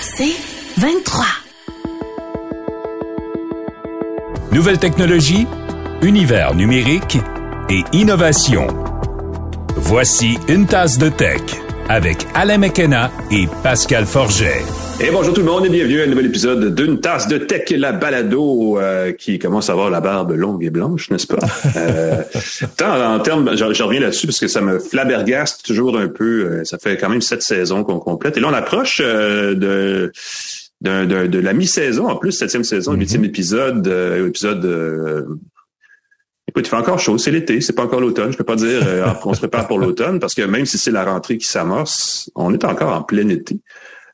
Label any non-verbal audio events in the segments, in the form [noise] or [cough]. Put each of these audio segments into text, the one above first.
C'est 23. Nouvelle technologie, univers numérique et innovation. Voici une tasse de tech avec Alain McKenna et Pascal Forget. Et bonjour tout le monde et bienvenue à un nouvel épisode d'une tasse de tech, la balado euh, qui commence à avoir la barbe longue et blanche, n'est-ce pas? [laughs] Euh, tant en termes, je, reviens là-dessus parce que ça me flabbergaste toujours un peu. Euh, ça fait quand même sept saisons qu'on complète. Et là, on approche euh, de, de, de, la mi-saison, en plus, septième saison, mm-hmm. huitième épisode, épisode Écoute, il fait encore chaud, c'est l'été, c'est pas encore l'automne. Je peux pas dire qu'on se prépare pour l'automne parce que même si c'est la rentrée qui s'amorce, on est encore en plein été.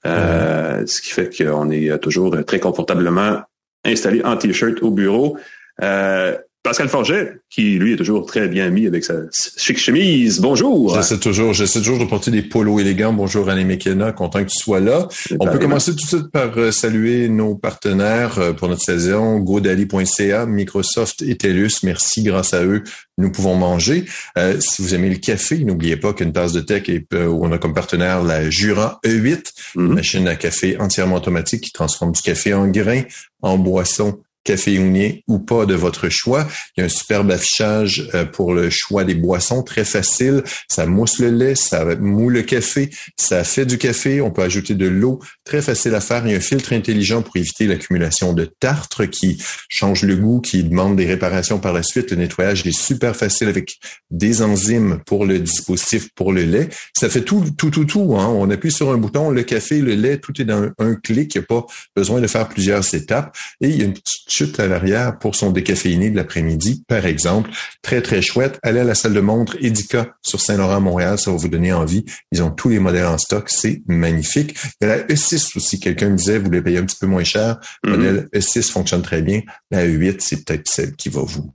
Euh, ce qui fait qu'on est toujours très confortablement installé en t-shirt au bureau. Euh, Pascal Forget, qui lui est toujours très bien mis avec sa chic chemise. Bonjour. J'essaie toujours, j'essaie toujours de porter des polos élégants. Bonjour Annie McKenna, content que tu sois là. On peut commencer tout de suite par euh, saluer nos partenaires euh, pour notre saison, godaddy.ca, Microsoft et TELUS. Merci, grâce à eux, nous pouvons manger. Euh, si vous aimez le café, n'oubliez pas qu'une tasse de tech est, où on a comme partenaire la Jura E8, une mhm. machine à café entièrement automatique qui transforme du café en grains, en boisson caféonier ou pas de votre choix. Il y a un superbe affichage euh, pour le choix des boissons, très facile. Ça mousse le lait, ça moule le café, ça fait du café. On peut ajouter de l'eau, très facile à faire. Il y a un filtre intelligent pour éviter l'accumulation de tartre qui change le goût, qui demande des réparations par la suite. Le nettoyage est super facile avec des enzymes pour le dispositif pour le lait. Ça fait tout, tout, tout, tout. Hein. On appuie sur un bouton, le café, le lait, tout est dans un clic. Il n'y a pas besoin de faire plusieurs étapes. Et il y a une petite chute à l'arrière pour son décaféiné de l'après-midi, par exemple. Très, très chouette. Allez à la salle de montre Edica sur Saint-Laurent-Montréal, ça va vous donner envie. Ils ont tous les modèles en stock, c'est magnifique. Il y a la E6 aussi, quelqu'un me disait, vous voulez payer un petit peu moins cher. Le mm-hmm. modèle E6 fonctionne très bien. La E8, c'est peut-être celle qui va vous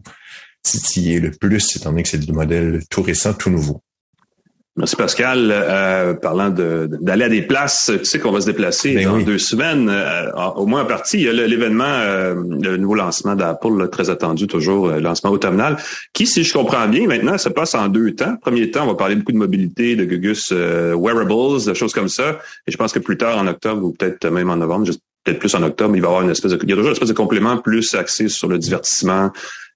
titiller le plus, étant donné que c'est du modèle tout récent, tout nouveau. Merci Pascal. Euh, parlant d'aller à des places, tu sais qu'on va se déplacer ben dans deux semaines, euh, au moins en partie. Il y a l'événement, euh, le nouveau lancement d'Apple, très attendu toujours, le lancement automnal, qui, si je comprends bien, maintenant, se passe en deux temps. Premier temps, on va parler beaucoup de mobilité, de Gugus Wearables, de choses comme ça. Et je pense que plus tard, en octobre, ou peut-être même en novembre, peut-être plus en octobre, il va y avoir une espèce de, il y a toujours une espèce de complément plus axé sur le divertissement,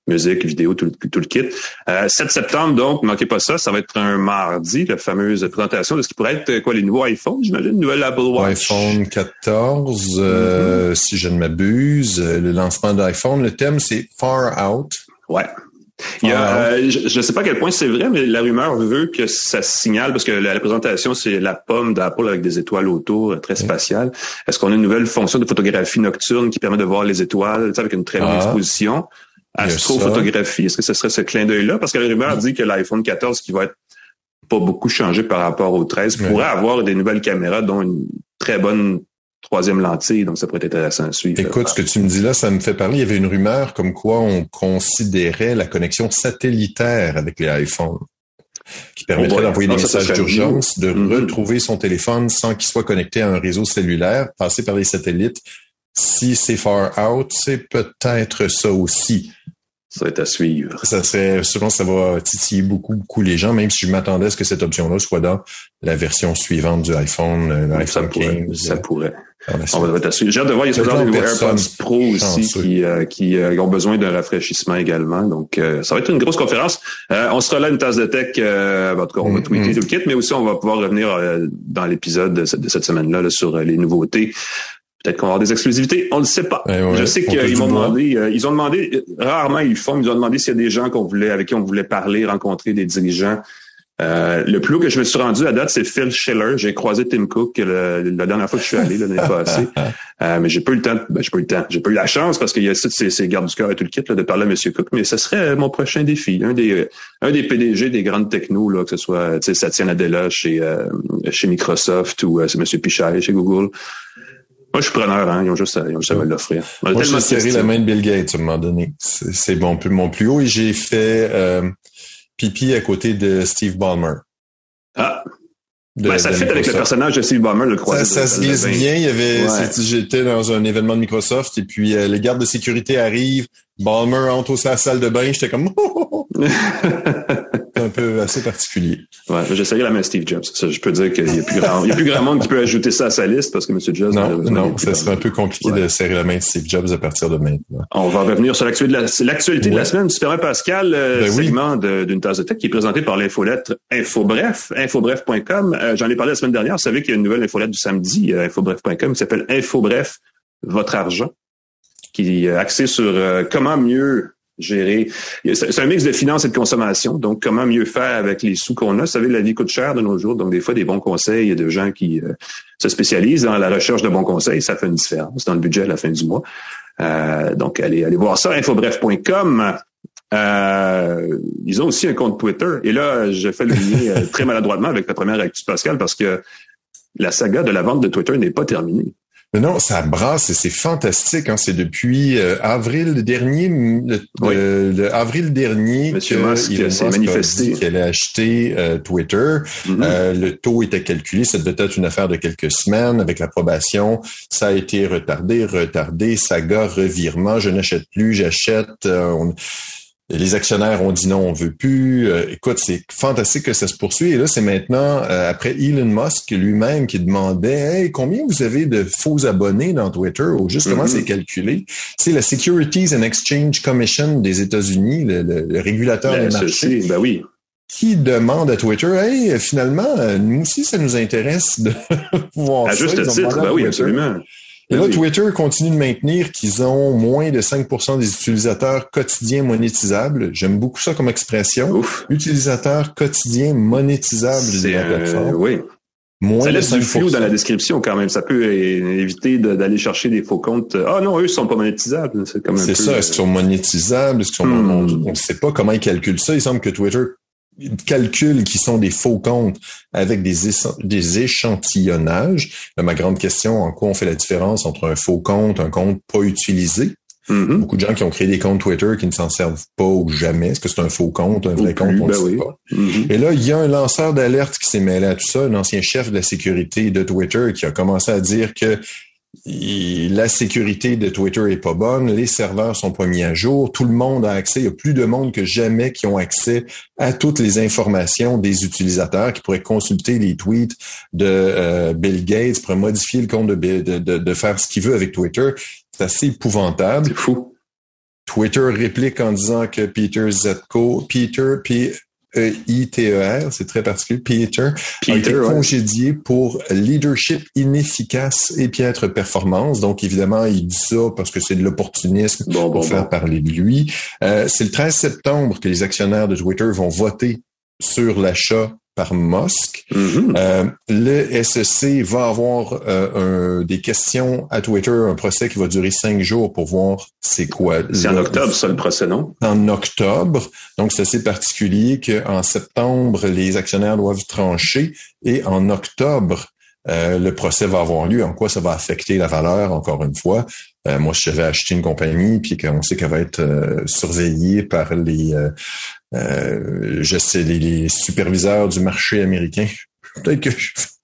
musique, vidéo, tout, le kit. Euh, 7 septembre, donc, ne manquez pas ça, ça va être un mardi, la fameuse présentation de ce qui pourrait être quoi, les nouveaux iPhones, j'imagine, nouvelle Apple Watch. iPhone 14, euh, mm-hmm. si je ne m'abuse, euh, le lancement d'iPhone. Le thème, c'est Far Out. Ouais. Il y a, euh, je ne sais pas à quel point c'est vrai, mais la rumeur veut que ça signale, parce que la, présentation, c'est la pomme d'Apple avec des étoiles autour, très spatiale. Est-ce qu'on a une nouvelle fonction de photographie nocturne qui permet de voir les étoiles avec une très bonne ah. exposition? Astrophotographie, est-ce que ce serait ce clin d'œil-là? Parce que la rumeur dit que l'iPhone 14, qui va être pas beaucoup changé par rapport au 13, pourrait avoir des nouvelles caméras, dont une très bonne troisième lentille, donc ça pourrait être intéressant à suivre. Écoute, ce que tu me dis là, ça me fait parler. Il y avait une rumeur comme quoi on considérait la connexion satellitaire avec les iPhones qui permettrait oh d'envoyer des messages d'urgence, de mm-hmm. retrouver son téléphone sans qu'il soit connecté à un réseau cellulaire, passer par les satellites. Si c'est far out, c'est peut-être ça aussi. Ça va être à suivre. Ça serait, que ça va titiller beaucoup, beaucoup les gens, même si je m'attendais à ce que cette option-là soit dans la version suivante du iPhone, euh, l'iPhone 15. Ça pourrait. On va être à suivre. J'ai hâte de voir, il y a des AirPods Pro aussi qui, euh, qui euh, ont besoin d'un rafraîchissement également. Donc, ça va être une grosse conférence. on sera là une tasse de tech. en tout cas, on va mm-hmm. tweeter tout le kit, mais aussi on va pouvoir revenir dans l'épisode de cette, semaine-là sur les nouveautés. Peut-être qu'on va avoir des exclusivités, on ne sait pas. Eh je sais qu'ils m'ont demandé, euh, ils ont demandé, rarement ils le font, ils ont demandé s'il y a des gens qu'on voulait, avec qui on voulait parler, rencontrer des dirigeants. Euh, le plus haut que je me suis rendu à date, c'est Phil Schiller. J'ai croisé Tim Cook la dernière fois que je suis allé l'année [laughs] passée. Euh, mais j'ai pas eu le temps, ben, j'ai pas eu le temps, j'ai pas eu la chance parce qu'il y a ces, ces gardes du corps et tout le kit là, de parler à M. Cook. Mais ce serait mon prochain défi, un des un des PDG des grandes technos là, que ce soit Satya Nadella chez chez Microsoft ou c'est M. Pichai chez Google. Moi, je suis preneur, hein. Ils ont juste à, ils ont juste à me l'offrir. Moi, j'ai serré la main de Bill Gates à un moment donné. C'est mon, mon plus haut et j'ai fait euh, pipi à côté de Steve Ballmer. Ah. ben, ça fait avec le personnage de Steve Ballmer, le croisé. Ça, ça se glisse bien. Il y avait, j'étais dans un événement de Microsoft et puis euh, les gardes de sécurité arrivent. Ballmer entre au sa salle de bain. J'étais comme, un [laughs] [laughs] peu assez particulier. Ouais, j'essaierai la main Steve Jobs. Ça, je peux dire qu'il y a plus grand, il y a plus grand monde qui peut ajouter ça à sa liste parce que M. Jobs. Non, non, ça serait un peu compliqué de serrer la main de Steve Jobs à partir de maintenant. On va revenir sur l'actualité de de la semaine. Super Pascal, euh, ben segment d'une tasse de tech qui est présenté par l'infolettre Infobref, infobref.com. Euh, j'en ai parlé la semaine dernière. Vous savez qu'il y a une nouvelle infolettre du samedi, euh, infobref.com, qui s'appelle Infobref, votre argent, qui est axée sur comment mieux gérer. C'est un mix de finances et de consommation. Donc, comment mieux faire avec les sous qu'on a? Vous savez, la vie coûte cher de nos jours. Donc, des fois, des bons conseils, des gens qui euh, se spécialisent dans la recherche de bons conseils. Ça fait une différence dans le budget à la fin du mois. Euh, donc, allez, allez voir ça, infobref.com. Euh, ils ont aussi un compte Twitter. Et là, je fais le lien euh, très maladroitement avec la première actu Pascal parce que la saga de la vente de Twitter n'est pas terminée. Non, ça brasse et c'est fantastique. Hein. C'est depuis euh, avril dernier, le, avril dernier Monsieur Musk s'est manifesté qu'elle a acheté euh, Twitter. Mm-hmm. Euh, le taux était calculé, ça devait être une affaire de quelques semaines avec l'approbation. Ça a été retardé, retardé, saga, revirement. Je n'achète plus, j'achète. Les actionnaires ont dit non, on veut plus. Euh, écoute, c'est fantastique que ça se poursuit. Et là, c'est maintenant, euh, après Elon Musk lui-même qui demandait hey, combien vous avez de faux abonnés dans Twitter? Ou justement mm-hmm. c'est calculé? C'est la Securities and Exchange Commission des États-Unis, le, régulateur ben, des marchés. Ben oui qui demande à Twitter, hey, finalement, nous aussi, ça nous intéresse de [laughs] voir à Juste titre, ben oui, absolument. Et là, Twitter continue de maintenir qu'ils ont moins de 5% des utilisateurs quotidiens monétisables. J'aime beaucoup ça comme expression. Ouf. Utilisateurs quotidiens monétisables de la plateforme. oui. Moins ça laisse du flou dans la description quand même. Ça peut éviter d'aller chercher des faux comptes. Ah non, eux, ils sont pas monétisables. C'est C'est ça. Est-ce qu'ils sont monétisables? Est-ce qu'ils sont... Hmm. On ne sait pas comment ils calculent ça. Il semble que Twitter calculs qui sont des faux comptes avec des, des échantillonnages. ma grande question, en quoi on fait la différence entre un faux compte, un compte pas utilisé? Mm-hmm. Beaucoup de gens qui ont créé des comptes Twitter qui ne s'en servent pas ou jamais. Est-ce que c'est un faux compte, un vrai compte? On ne ben sait pas. Mm-hmm. Et là, il y a un lanceur d'alerte qui s'est mêlé à tout ça, un ancien chef de la sécurité de Twitter qui a commencé à dire que la sécurité de Twitter est pas bonne, les serveurs sont pas mis à jour, tout le monde a accès, il y a plus de monde que jamais qui ont accès à toutes les informations des utilisateurs, qui pourraient consulter les tweets de euh, Bill Gates, pourraient modifier le compte de, de, de, de faire ce qu'il veut avec Twitter. C'est assez épouvantable. C'est fou. Twitter réplique en disant que Peter Zetko, Peter P E-I-T-E-R, c'est très particulier, Peter, a été congédié pour leadership inefficace et piètre performance. Donc, évidemment, il dit ça parce que c'est de l'opportunisme pour faire parler de lui. Euh, c'est le 13 septembre que les actionnaires de Twitter vont voter sur l'achat par Musk. Mm-hmm. euh, le SEC va avoir euh, un, des questions à Twitter, un procès qui va durer cinq jours pour voir c'est quoi. C'est en octobre, ça, le procès, non? En octobre. Donc, c'est assez particulier qu'en septembre, les actionnaires doivent trancher et en octobre, euh, le procès va avoir lieu. En quoi ça va affecter la valeur, encore une fois? Euh, moi, si j'avais acheté une compagnie, puis qu'on sait qu'elle va être euh, surveillée par les, je sais, les, superviseurs du marché américain, [laughs] peut-être que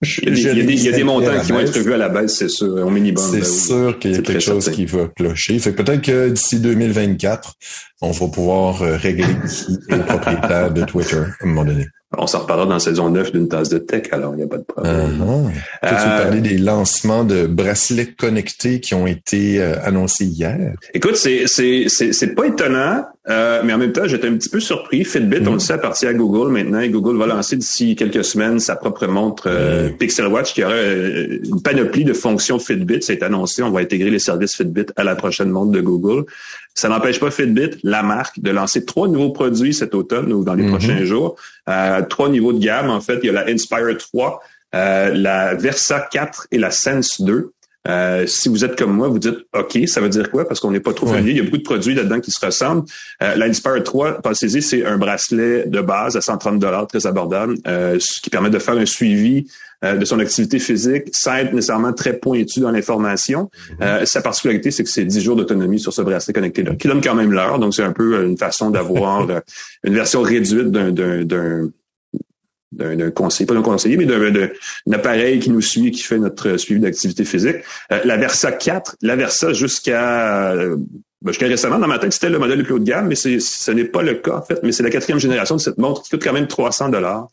il y a, des, il y a des, montants qui vont être revus à la baisse, c'est sûr, au minimum. C'est ben sûr qu'il y a quelque chose qui va clocher. Fait peut-être que d'ici 2024, on va pouvoir régler [laughs] les propriétaires de Twitter à un moment donné. On s'en reparlera dans la saison 9 d'une tasse de tech, alors il n'y a pas de problème. Uh tu euh, parler des lancements de bracelets connectés qui ont été euh, annoncés hier? Écoute, c'est c'est c'est pas étonnant, euh, mais en même temps, j'étais un petit peu surpris. Fitbit, on le sait, appartient à Google maintenant, et Google va lancer d'ici quelques semaines sa propre montre Pixel Watch qui aura une panoplie de fonctions Fitbit. C'est annoncé, on va intégrer les services Fitbit à la prochaine montre de Google. Ça n'empêche pas Fitbit, la marque, de lancer trois nouveaux produits cet automne ou dans les mm-hmm. prochains jours. Euh, trois niveaux de gamme, en fait. Il y a la Inspire 3, euh, la Versa 4 et la Sense 2. Euh, si vous êtes comme moi, vous dites OK, ça veut dire quoi? Parce qu'on n'est pas trop familier. Il y a beaucoup de produits là-dedans qui se ressemblent. Euh, L'Inspire 3, pensez-y, c'est un bracelet de base à 130 très abordable, euh, ce qui permet de faire un suivi euh, de son activité physique sans être nécessairement très pointu dans l'information. Mhm. Euh, sa particularité, c'est que c'est 10 jours d'autonomie sur ce bracelet connecté-là, qui donne quand même l'heure. Donc, c'est un peu une façon d'avoir [laughs] euh, une version réduite d'un d'un d'un conseiller, pas d'un conseiller, mais d'un appareil qui nous suit, qui fait notre suivi d'activité physique. la Versa 4, la Versa jusqu'à ben, jusqu'à récemment, dans ma tête, c'était le modèle le plus haut de gamme, mais ce n'est pas le cas, en fait. Mais c'est la quatrième génération de cette montre qui coûte quand même 300 dollars,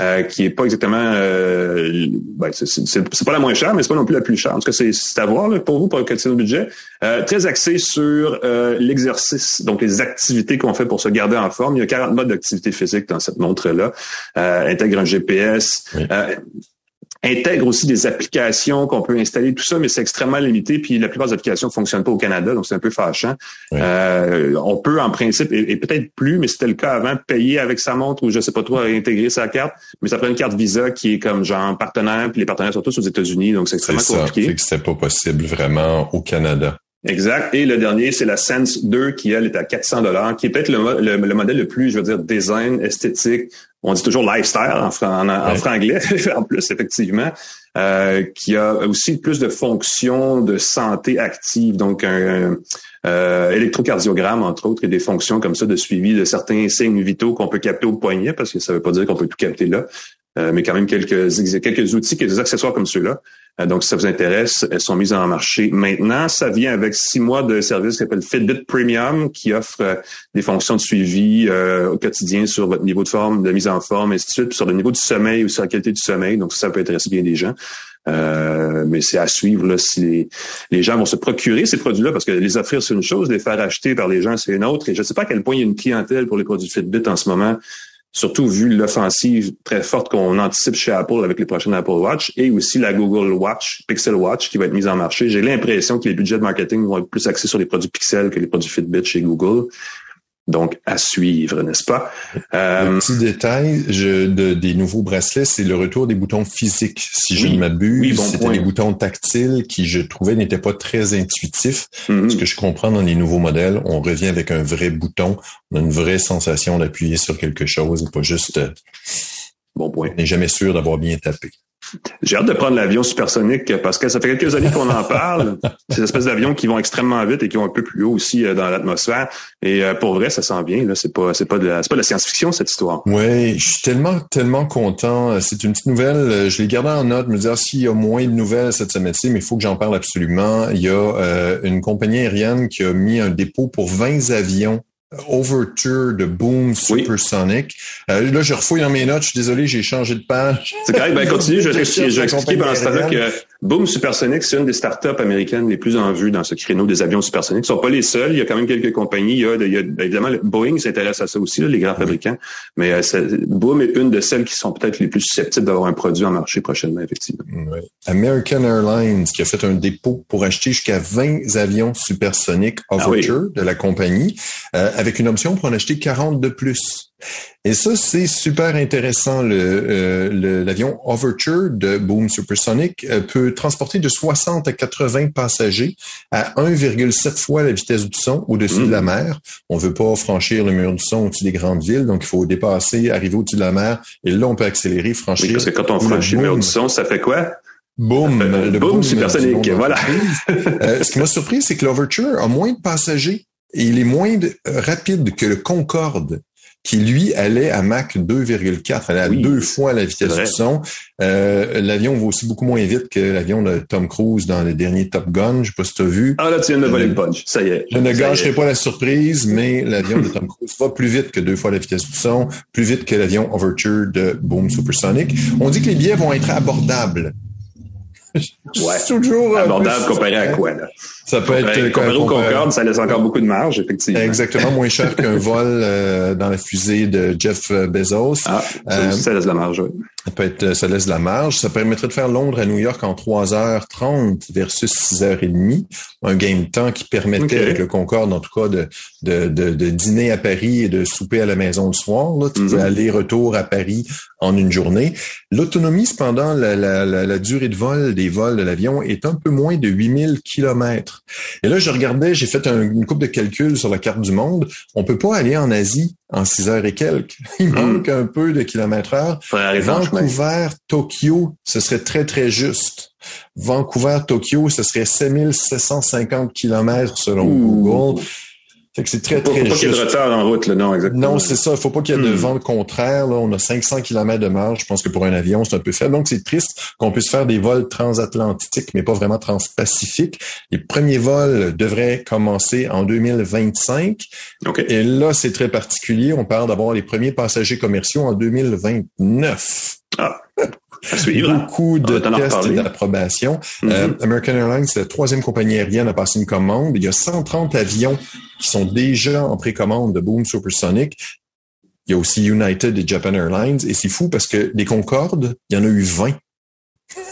euh, qui est pas exactement... Euh, ben, c'est pas la moins chère, mais c'est pas non plus la plus chère. En tout cas, c'est à voir là, pour vous, pour le quotidien budget. Euh, très axé sur euh, l'exercice, donc les activités qu'on fait pour se garder en forme. Il y a 40 modes d'activité physique dans cette montre-là. Euh, intègre un GPS intègre aussi des applications qu'on peut installer, tout ça, mais c'est extrêmement limité. Puis la plupart des applications ne fonctionnent pas au Canada, donc c'est un peu fâchant. Euh, on peut en principe, et, peut-être plus, mais c'était le cas avant, payer avec sa montre ou je sais pas trop, intégrer sa carte, mais ça prend une carte Visa qui est comme genre partenaire, puis les partenaires sont tous aux États-Unis, donc c'est extrêmement compliqué. C'est que c'est pas possible vraiment au Canada. Exact. Et le dernier, c'est la Sense 2 qui, elle, est à 400 dollars, qui est peut-être le, le, modèle le plus, je veux dire, design, esthétique. On dit toujours lifestyle en, en, franglais, [laughs] en plus, effectivement, euh, qui a aussi plus de fonctions de santé active, donc un, euh, électrocardiogramme, entre autres, et des fonctions comme ça de suivi de certains signes vitaux qu'on peut capter au poignet, parce que ça veut pas dire qu'on peut tout capter là. Euh, mais quand même quelques, quelques outils, quelques accessoires comme ceux-là. Euh, donc, si ça vous intéresse, elles sont mises en marché maintenant. Ça vient avec six mois de service qui s'appelle Fitbit Premium, qui offre euh, des fonctions de suivi au quotidien sur votre niveau de forme, de mise en forme, et ainsi de suite, sur le niveau du sommeil ou sur la qualité du sommeil. Donc, ça peut intéresser bien des gens. mais c'est à suivre là, si les, gens vont se procurer ces produits-là, parce que les offrir, c'est une chose, les faire acheter par les gens, c'est une autre. Et je ne sais pas à quel point il y a une clientèle pour les produits Fitbit en ce moment surtout vu l'offensive très forte qu'on anticipe chez Apple avec les prochaines Apple Watch et aussi la Google Watch, Pixel Watch qui va être mise en marché. J'ai l'impression que les budgets marketing vont être plus axés sur les produits Pixel que les produits Fitbit chez Google. Donc, à suivre, n'est-ce pas? Euh, petit détail je, de, des nouveaux bracelets, c'est le retour des boutons physiques. Si je ne m'abuse, c'était les boutons tactiles qui, je trouvais, n'étaient pas très intuitifs. Mm-hmm. Ce que je comprends dans les nouveaux modèles, on revient avec un vrai bouton. On a une vraie sensation d'appuyer sur quelque chose et pas juste... Euh, bon point. On n'est jamais sûr d'avoir bien tapé. J'ai hâte de prendre l'avion supersonique parce que ça fait quelques années qu'on en parle. [laughs] Ces espèces d'avions qui vont extrêmement vite et qui vont un peu plus haut aussi euh, dans l'atmosphère. Et euh, pour vrai, ça sent bien. Là, c'est pas, c'est pas de la, c'est pas de la science-fiction cette histoire. Oui, je suis tellement, tellement content. C'est une petite nouvelle. Je l'ai gardé en note, me dire s'il y a moins de nouvelles cette semaine-ci, mais il faut que j'en parle absolument. Il y a euh, une compagnie aérienne qui a mis un dépôt pour 20 avions Overture de Boom Supersonic. Euh, là, je refouille dans mes notes. Je suis désolé, j'ai changé de page. C'est correct. Ben, continue. Je vais, [laughs] je vais expliquer pendant ce temps-là que Boom Supersonic, c'est une des startups américaines les plus en vue dans ce créneau des avions supersoniques. Ils sont pas les seuls. Il y a quand même quelques compagnies. Il y a, il y a ben, évidemment, Boeing s'intéresse à ça aussi, là, les grands fabricants. Mais euh, Boom est une de celles qui sont peut-être les plus susceptibles d'avoir un produit en marché prochainement, effectivement. American Airlines qui a fait un dépôt pour acheter jusqu'à 20 avions supersoniques ah Overture de la compagnie, euh, avec une option pour en acheter 40 de plus. Et ça, c'est super intéressant. Euh, l'avion Overture de Boom Supersonic euh, peut transporter de 60 à 80 passagers à 1,7 fois la vitesse du son au-dessus de la mm. mer. On veut pas franchir le mur du son au-dessus des grandes villes, donc il faut dépasser, arriver au-dessus de la mer, et là, on peut accélérer, franchir. Oui, parce que quand on franchit le mur du son, ça fait quoi? Boom, le boom, supersonique, voilà. Euh, ce qui m'a surpris, c'est que l'Overture a moins de passagers et il est moins rapide que le Concorde qui lui allait à Mach 2,4, allait à deux fois la vitesse du son. Euh, l'avion va aussi beaucoup moins vite que l'avion de Tom Cruise dans le dernier Top Gun. Je sais pas si tu as vu. Ah là, tu viens de voler le punch. Ça y est. Je ne gâcherai pas la surprise, mais l'avion de Tom Cruise va plus vite que deux fois la vitesse du son, plus vite que l'avion Overture de Boom Supersonic. On dit que les billets vont être abordables. Ouais. [laughs] toujours abordable comparé à quoi là? Ça peut être comparé au Concorde, ça laisse encore beaucoup de marge effectivement. Exactement, moins cher [laughs] qu'un vol euh, dans la fusée de Jeff Bezos. Ah, ça, euh, ça laisse de la marge. Oui. Ça peut être, ça laisse de la marge. Ça permettrait de faire Londres à New York en 3h30 versus 6h30. Un game temps qui permettait avec le Concorde, en tout cas, de, de, de, dîner à Paris et de souper à la maison le soir. Là. Tu mhm. aller-retour à Paris en une journée. L'autonomie, cependant, la, la, la, durée de vol des vols de l'avion est un peu moins de 8000 kilomètres. Et là, je regardais, j'ai fait une coupe de calculs sur la carte du monde. On peut pas aller en Asie en 6 heures et quelques. [laughs] Il hmm. manque un peu de kilomètres heure. Vancouver, Tokyo, ce serait très, très juste. Vancouver, Tokyo, ce serait 7750 kilomètres selon Google. Fait que c'est très, très faut pas qu'il y ait de retard en route, là, non, exactement. Non, c'est ça. Il faut pas qu'il y ait de Hmm. vent contraire. Là. On a 500 km de marge. Je pense que pour un avion, c'est un peu faible. Donc, c'est triste qu'on puisse faire des vols transatlantiques, mais pas vraiment transpacifiques. Les premiers vols devraient commencer en 2025. OK. Et là, c'est très particulier. On parle d'avoir les premiers passagers commerciaux en 2029. Ah, à suivre. Beaucoup de tests d'approbation. Mhm. Euh, American Airlines, c'est la troisième compagnie aérienne à passer une commande. Il y a 130 avions qui sont déjà en précommande de Boom Supersonic. Il y a aussi United et Japan Airlines. Et c'est fou parce que des Concorde, il y en a eu 20.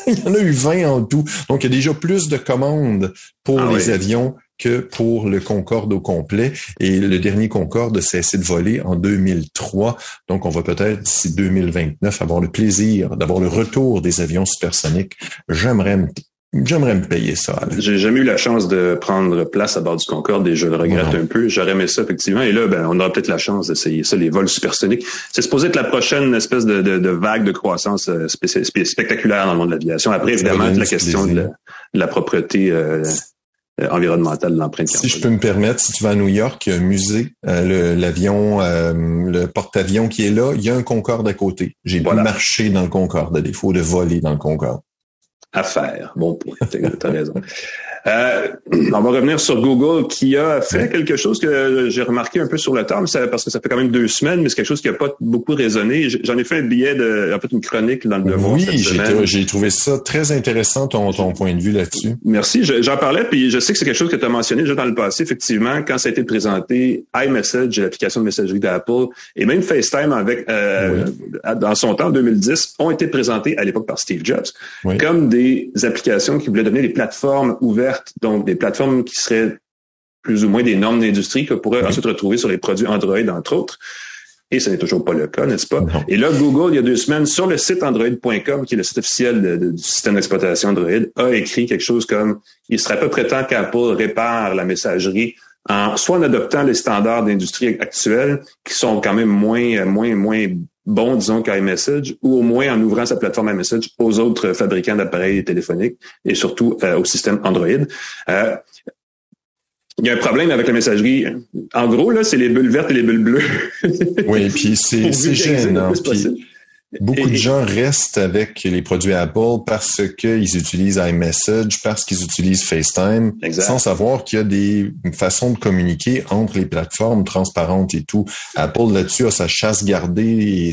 Il y en a eu 20 en tout. Donc, il y a déjà plus de commandes pour Ah les oui. avions que pour le Concorde au complet. Et le dernier Concorde a cessé de voler en 2003. Donc, on va peut-être, d'ici 2029, avoir le plaisir d'avoir le retour des avions supersoniques. J'aimerais me, j'aimerais me payer ça. J'ai jamais eu la chance de prendre place à bord du Concorde et je le regrette Non. un peu. J'aurais aimé ça, effectivement. Et là, ben, on aura peut-être la chance d'essayer ça, les vols supersoniques. C'est supposé être la prochaine espèce de, de, de vague de croissance euh, spectaculaire dans le monde de l'aviation. Après, évidemment, la question de la, de la propreté euh, euh, environnementale de l'empreinte Si je peux me permettre, si tu vas à New York, il y a un musée, euh, le- l'avion, euh, le porte-avions qui est là, il y a un Concorde à côté. J'ai Voilà. marché dans le Concorde, à défaut de voler dans le Concorde. À faire. Bon point, t'as raison. Euh, [clears throat] on va revenir sur Google qui a fait quelque chose que j'ai remarqué un peu sur le temps, parce que ça fait quand même deux semaines, mais c'est quelque chose qui n'a pas beaucoup résonné. J'en ai fait un billet de, en fait, une chronique dans le Devoir Oui, cette j'ai trouvé ça très intéressant, ton, ton point de vue là-dessus. Merci. Je- J'en parlais, puis je sais que c'est quelque chose que tu as mentionné déjà dans le passé. Effectivement, quand ça a été présenté, iMessage, l'application de messagerie d'Apple, et même FaceTime avec euh, dans son temps, en 2010, ont été présentés à l'époque par Steve Jobs Oui. comme des applications qui voulaient devenir des plateformes ouvertes, donc des plateformes qui seraient plus ou moins des normes d'industrie que pourraient ensuite retrouver sur les produits Android, entre autres. Et ce n'est toujours pas le cas, n'est-ce pas? Non. Et là, Google, il y a deux semaines, sur le site android.com, qui est le site officiel de- de- du système d'exploitation Android, a écrit quelque chose comme il serait à peu près temps qu'Apple répare la messagerie en soit en adoptant les standards d'industrie actuels, qui sont quand même moins, moins, moins bons, disons, qu'iMessage, ou au moins en ouvrant sa plateforme iMessage aux autres fabricants d'appareils téléphoniques et surtout euh, au système Android. Euh, il y a un problème avec la messagerie. En gros, là, c'est les bulles vertes et les bulles bleues. Oui, puis [laughs] c'est gênant. Puis. Beaucoup Et- de gens restent avec les produits Apple parce qu'ils utilisent iMessage, parce qu'ils utilisent FaceTime, Exact. sans savoir qu'il y a des façons de communiquer entre les plateformes transparentes et tout. Apple là-dessus a sa chasse gardée et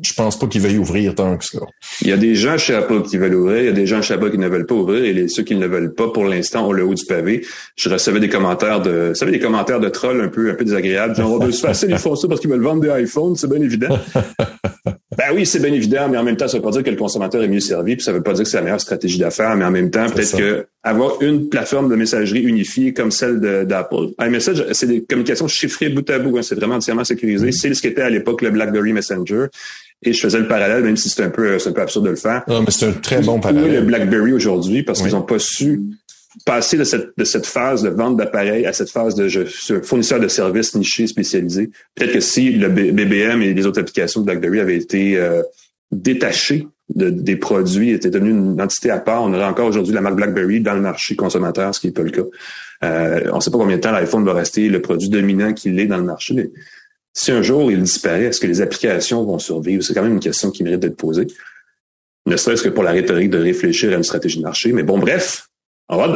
je pense pas qu'il veuille ouvrir tant que ça. Il y a des gens chez Apple qui veulent ouvrir, il y a des gens chez Apple qui ne veulent pas ouvrir, et les, ceux qui ne le veulent pas, pour l'instant, ont le haut du pavé. Je recevais des commentaires de, vous savez, des commentaires de trolls un peu, un peu désagréables. Genre, on veut se facile, ils font ça parce qu'ils veulent vendre des iPhones, c'est bien évident. [laughs] ben oui, c'est bien évident, mais en même temps, ça veut pas dire que le consommateur est mieux servi, puis ça veut pas dire que c'est la meilleure stratégie d'affaires, mais en même temps, C'est peut-être que avoir une plateforme de messagerie unifiée comme celle d'Apple. iMessage, c'est des communications chiffrées bout à bout, hein, c'est vraiment entièrement sécurisé. Mm. C'est ce qu'était à l'époque le BlackBerry Messenger. Et je faisais le parallèle, même si c'est un peu, c'est un peu absurde de le faire. Non, mais c'est un très bon est le parallèle. BlackBerry aujourd'hui? Parce Oui. qu'ils n'ont pas su passer de cette, de cette phase de vente d'appareils à cette phase de je, suis fournisseur de services nichés spécialisés. Peut-être que si le BBM et les autres applications de BlackBerry avaient été euh, détachés de- des produits, étaient devenus une entité à part, on aurait encore aujourd'hui la marque BlackBerry dans le marché consommateur, ce qui n'est pas le cas. Euh, on ne sait pas combien de temps l'iPhone va rester le produit dominant qu'il est dans le marché. Mais si un jour il disparaît, est-ce que les applications vont survivre? C'est quand même une question qui mérite d'être posée ne serait-ce que pour la rhétorique de réfléchir à une stratégie de marché. Mais bon, bref,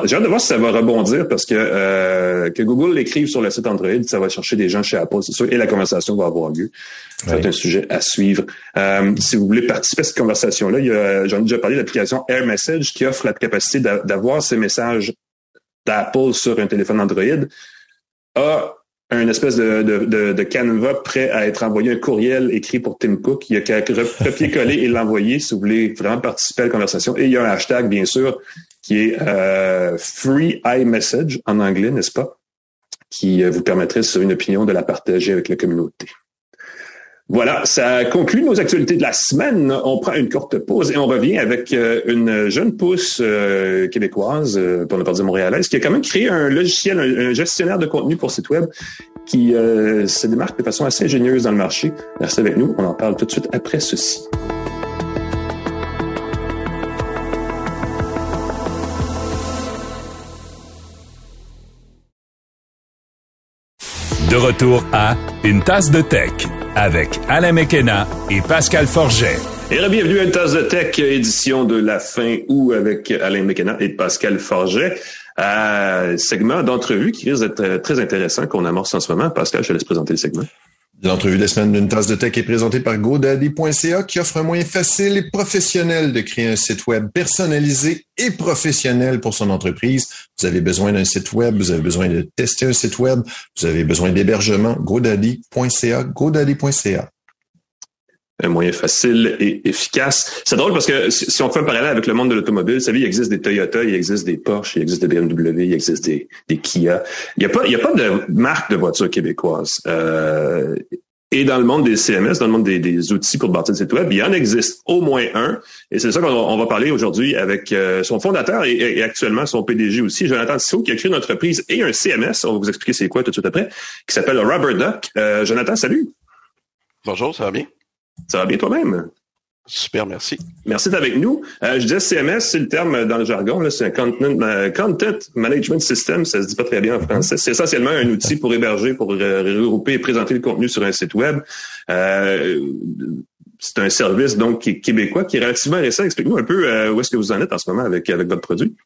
j'ai hâte de voir si ça va rebondir parce que euh, que Google l'écrive sur le site Android, ça va chercher des gens chez Apple, c'est sûr, et la conversation va avoir lieu. Ça va être Ouais. un sujet à suivre. Euh, si vous voulez participer à cette conversation-là, il y a- j'en ai déjà parlé de l'application Air Message qui offre la capacité d'a- d'avoir ces messages d'Apple sur un téléphone Android, a un espèce de, de, de, de canevas prêt à être envoyé un courriel écrit pour Tim Cook. Il y a qu'à copier-coller et l'envoyer si vous voulez vraiment participer à la conversation. Et il y a un hashtag, bien sûr, qui est euh, Free iMessage en anglais, n'est-ce pas? Qui euh, vous permettrait, sur une opinion, de la partager avec la communauté. Voilà, ça conclut nos actualités de la semaine. On prend une courte pause et on revient avec euh, une jeune pousse euh, québécoise, pour ne pas dire montréalaise, qui a quand même créé un logiciel, un, gestionnaire de contenu pour site web qui se démarque de façon assez ingénieuse dans le marché. Restez avec nous, on en parle tout de suite après ceci. De retour à Une tasse de tech avec Alain Mekena et Pascal Forget. Et bienvenue à Une tasse de tech, édition de la fin août avec Alain Mekena et Pascal Forget. Euh, segment d'entrevue qui risque d'être très intéressant qu'on amorce en ce moment. Pascal, je te laisse présenter le segment. L'entrevue de la semaine d'une tasse de tech est présentée par GoDaddy.ca qui offre un moyen facile et professionnel de créer un site web personnalisé et professionnel pour son entreprise. Vous avez besoin d'un site web, vous avez besoin de tester un site web, vous avez besoin d'hébergement. GoDaddy.ca, GoDaddy.ca un moyen facile et efficace. C'est drôle parce que si on fait un parallèle avec le monde de l'automobile, vous savez, il existe des Toyota, il existe des Porsche, il existe des BMW, il existe des, Kia. Il n'y a pas, a pas de marque de voiture québécoise. Euh, et dans le monde des CMS, dans le monde des, outils pour bâtir le site web, il y en existe au moins un. Et c'est ça qu'on va parler aujourd'hui avec euh, son fondateur et, actuellement son PDG aussi, Jonathan Tissot, qui a créé une entreprise et un CMS. On va vous expliquer c'est quoi tout de suite après, qui s'appelle Rubber Duck. Euh, Jonathan, salut. Bonjour, ça va bien? Ça va bien toi-même? Super, merci. Merci d'être avec nous. Euh, je disais CMS, c'est le terme dans le jargon, c'est un content, euh, Management System, ça se dit pas très bien en français. C'est essentiellement un outil pour héberger, pour regrouper et présenter le contenu sur un site web. Euh, c'est un service donc québécois qui est relativement récent. Explique-nous un peu où est-ce que vous en êtes en ce moment avec votre produit.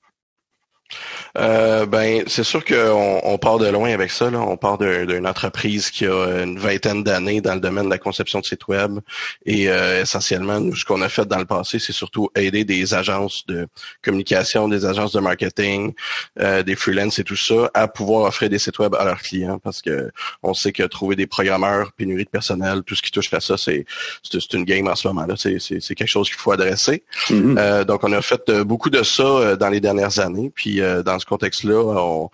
Euh, ben, c'est sûr qu'on on part de loin avec ça. Là. On part d'une entreprise qui a une vingtaine d'années dans le domaine de la conception de sites web. Et euh, essentiellement, nous, ce qu'on a fait dans le passé, c'est surtout aider des agences de communication, des agences de marketing, euh, des freelances et tout ça, à pouvoir offrir des sites web à leurs clients. Parce que on sait que trouver des programmeurs, pénurie de personnel, tout ce qui touche à ça, c'est c'est une game en ce moment-là. C'est quelque chose qu'il faut adresser. Mm-hmm. donc, on a fait beaucoup de ça dans les dernières années. Puis dans ce contexte-là, on,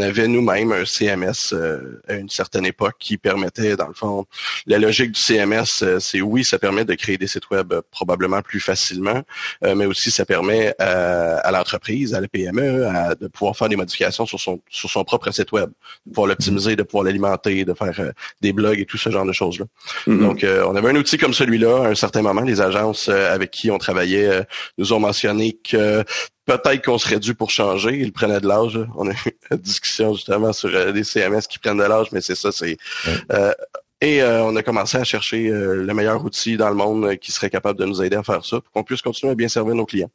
avait nous-mêmes un CMS euh, à une certaine époque qui permettait, dans le fond, la logique du CMS, euh, c'est oui, ça permet de créer des sites web probablement plus facilement, euh, mais aussi ça permet à l'entreprise, à la PME, de pouvoir faire des modifications sur son sur son propre site web, de pouvoir l'optimiser, de pouvoir l'alimenter, de faire des blogs et tout ce genre de choses-là. Mm-hmm. Donc, on avait un outil comme celui-là à un certain moment. Les agences avec qui on travaillait nous ont mentionné que peut-être qu'on serait dû pour changer. Ils prenaient de l'âge. On a [laughs] eu discussion justement sur euh, les CMS qui prennent de l'âge, mais c'est ça, c'est. Euh, et euh, on a commencé à chercher le meilleur outil dans le monde qui serait capable de nous aider à faire ça pour qu'on puisse continuer à bien servir nos clients.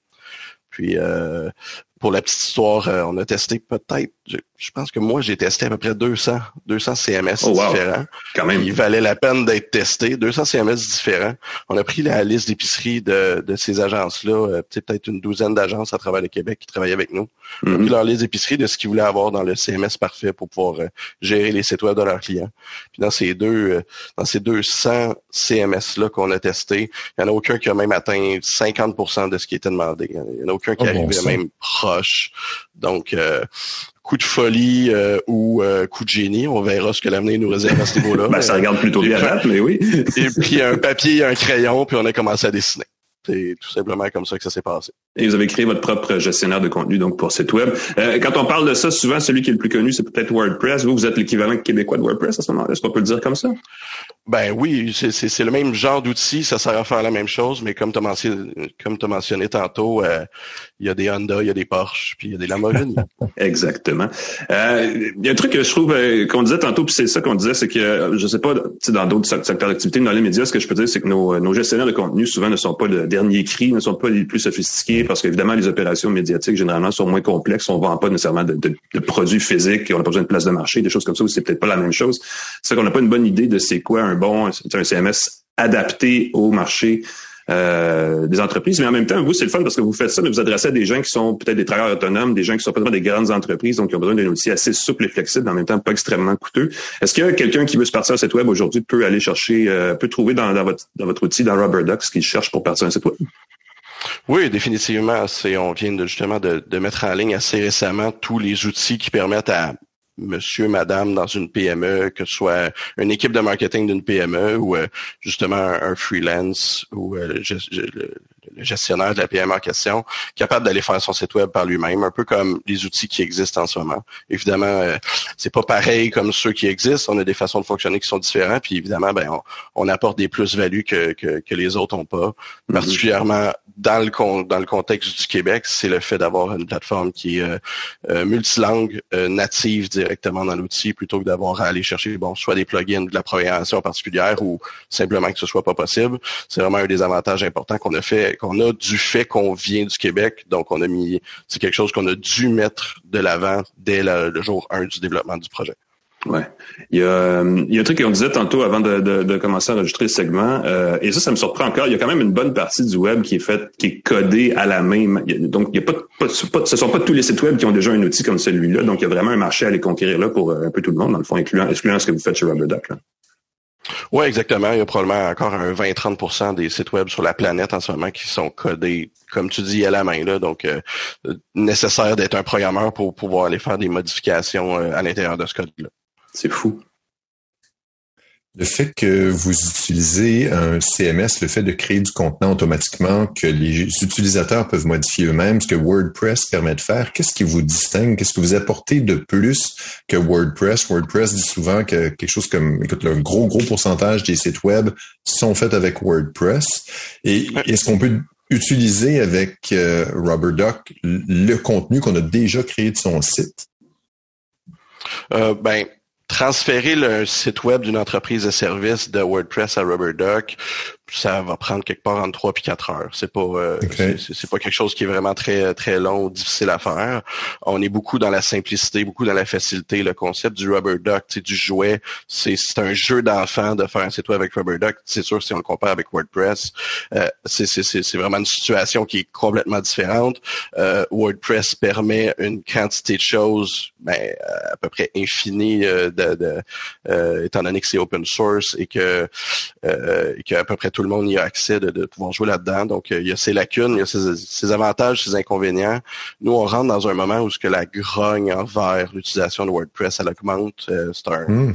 Puis pour la petite histoire, on a testé peut-être je pense que moi, j'ai testé à peu près 200, 200 CMS différents. Quand même. Il valait la peine d'être testé. 200 CMS différents. On a pris la liste d'épicerie de, de ces agences-là, euh, peut-être une douzaine d'agences à travers le Québec qui travaillaient avec nous. On a mm-hmm. pris leur liste d'épicerie de ce qu'ils voulaient avoir dans le CMS parfait pour pouvoir euh, gérer les sites web de leurs clients. Puis dans ces deux, euh, dans ces 200 CMS-là qu'on a testé, il n'y en a aucun qui a même atteint 50% de ce qui était demandé. Il n'y en a aucun qui oh, arrivait même proche. Donc, coup de folie euh, ou euh, coup de génie. On verra ce que l'avenir nous réserve à ce niveau-là. ben, ça regarde plutôt bien mais oui. [laughs] et puis un papier, un crayon, puis on a commencé à dessiner. C'est tout simplement comme ça que ça s'est passé. Et vous avez créé votre propre gestionnaire de contenu donc pour site web. Euh, quand on parle de ça, souvent celui qui est le plus connu, c'est peut-être WordPress. Vous, vous êtes l'équivalent québécois de WordPress à ce moment-là. Est-ce qu'on peut le dire comme ça? Ben oui, c'est le même genre d'outil, ça sert à faire la même chose, mais comme tu as mentionné, comme mentionné tantôt, euh, il y a des Honda, il y a des Porsche, puis il y a des Lamborghini. [laughs] Exactement. Euh, il y a un truc que je trouve euh, qu'on disait tantôt, puis c'est ça qu'on disait, c'est que je sais pas, dans d'autres secteurs d'activité, dans les médias, ce que je peux dire, c'est que nos, nos, gestionnaires de contenu souvent ne sont pas le dernier cri, ne sont pas les plus sophistiqués, parce qu'évidemment les opérations médiatiques généralement sont moins complexes. On vend pas nécessairement de, de, produits physiques, on n'a pas besoin de place de marché, des choses comme ça. C'est peut-être pas la même chose. C'est qu'on n'a pas une bonne idée de c'est quoi un bon, un CMS adapté au marché euh, des entreprises. Mais en même temps, vous, c'est le fun parce que vous faites ça, mais vous adressez à des gens qui sont peut-être des travailleurs autonomes, des gens qui sont pas des grandes entreprises, donc qui ont besoin d'un outil assez souple et flexible, en même temps pas extrêmement coûteux. Est-ce a quelqu'un qui veut se partir un site web aujourd'hui peut aller chercher, euh, peut trouver dans, votre, dans votre outil, dans Rubber ce qu'il cherche pour partir un site web? Oui, définitivement. C'est, on vient justement de, mettre en ligne assez récemment tous les outils qui permettent à monsieur, madame dans une PME, que ce soit une équipe de marketing d'une PME ou euh, justement un, freelance ou euh, gestionnaire de la PM en question, capable d'aller faire son site web par lui-même, un peu comme les outils qui existent en ce moment. Évidemment, euh, c'est pas pareil comme ceux qui existent. On a des façons de fonctionner qui sont différentes, puis évidemment, ben on, apporte des plus-values que, que, les autres ont pas. Mm-hmm. Particulièrement dans le dans le contexte du Québec, c'est le fait d'avoir une plateforme qui est euh, euh, multilangue, native directement dans l'outil, plutôt que d'avoir à aller chercher bon soit des plugins de la programmation particulière ou simplement que ce soit pas possible. C'est vraiment un des avantages importants qu'on a fait, qu'on a du fait qu'on vient du Québec. Donc, on a mis, c'est quelque chose qu'on a dû mettre de l'avant dès le jour 1 du développement du projet. Ouais. Il y a, un truc qu'on disait tantôt avant de, commencer à enregistrer le segment, euh, et ça, ça me surprend encore. Il y a quand même une bonne partie du web qui est faite, qui est codée à la main. Donc, il y ce sont pas tous les sites web qui ont déjà un outil comme celui-là. Donc, il y a vraiment un marché à aller conquérir là pour euh, un peu tout le monde, dans le fond, excluant ce que vous faites chez RubberDuck. Oui, exactement. Il y a probablement encore un 20-30% des sites web sur la planète en ce moment qui sont codés, comme tu dis, à la main. Là, donc, euh, nécessaire d'être un programmeur pour pouvoir aller faire des modifications à l'intérieur de ce code-là. C'est fou. Le fait que vous utilisez un CMS, le fait de créer du contenu automatiquement, que les utilisateurs peuvent modifier eux-mêmes, ce que WordPress permet de faire, qu'est-ce qui vous distingue? Qu'est-ce que vous apportez de plus que WordPress? WordPress dit souvent que quelque chose comme, écoute, le gros, gros pourcentage des sites web sont faits avec WordPress. Et est-ce qu'on peut utiliser avec euh, RubberDuck le contenu qu'on a déjà créé de son site? Euh, ben, transférer le site web d'une entreprise de service de WordPress à RubberDuck, ça va prendre quelque part entre 3 et 4 heures. C'est pas euh, c'est pas quelque chose qui est vraiment très très long ou difficile à faire. On est beaucoup dans la simplicité, beaucoup dans la facilité. Le concept du rubber duck, du jouet, c'est un jeu d'enfant de faire un site web avec rubber duck. C'est sûr si on le compare avec WordPress, euh, c'est vraiment une situation qui est complètement différente. Euh, WordPress permet une quantité de choses ben, à peu près infinie de, de étant donné que c'est open source et que et qu'à peu près tout le monde y a accès de, pouvoir jouer là-dedans. Donc, euh, il y a ses lacunes, il y a ses, avantages, ses inconvénients. Nous, on rentre dans un moment où ce que la grogne envers l'utilisation de WordPress, elle augmente. Euh, c'est un, hmm.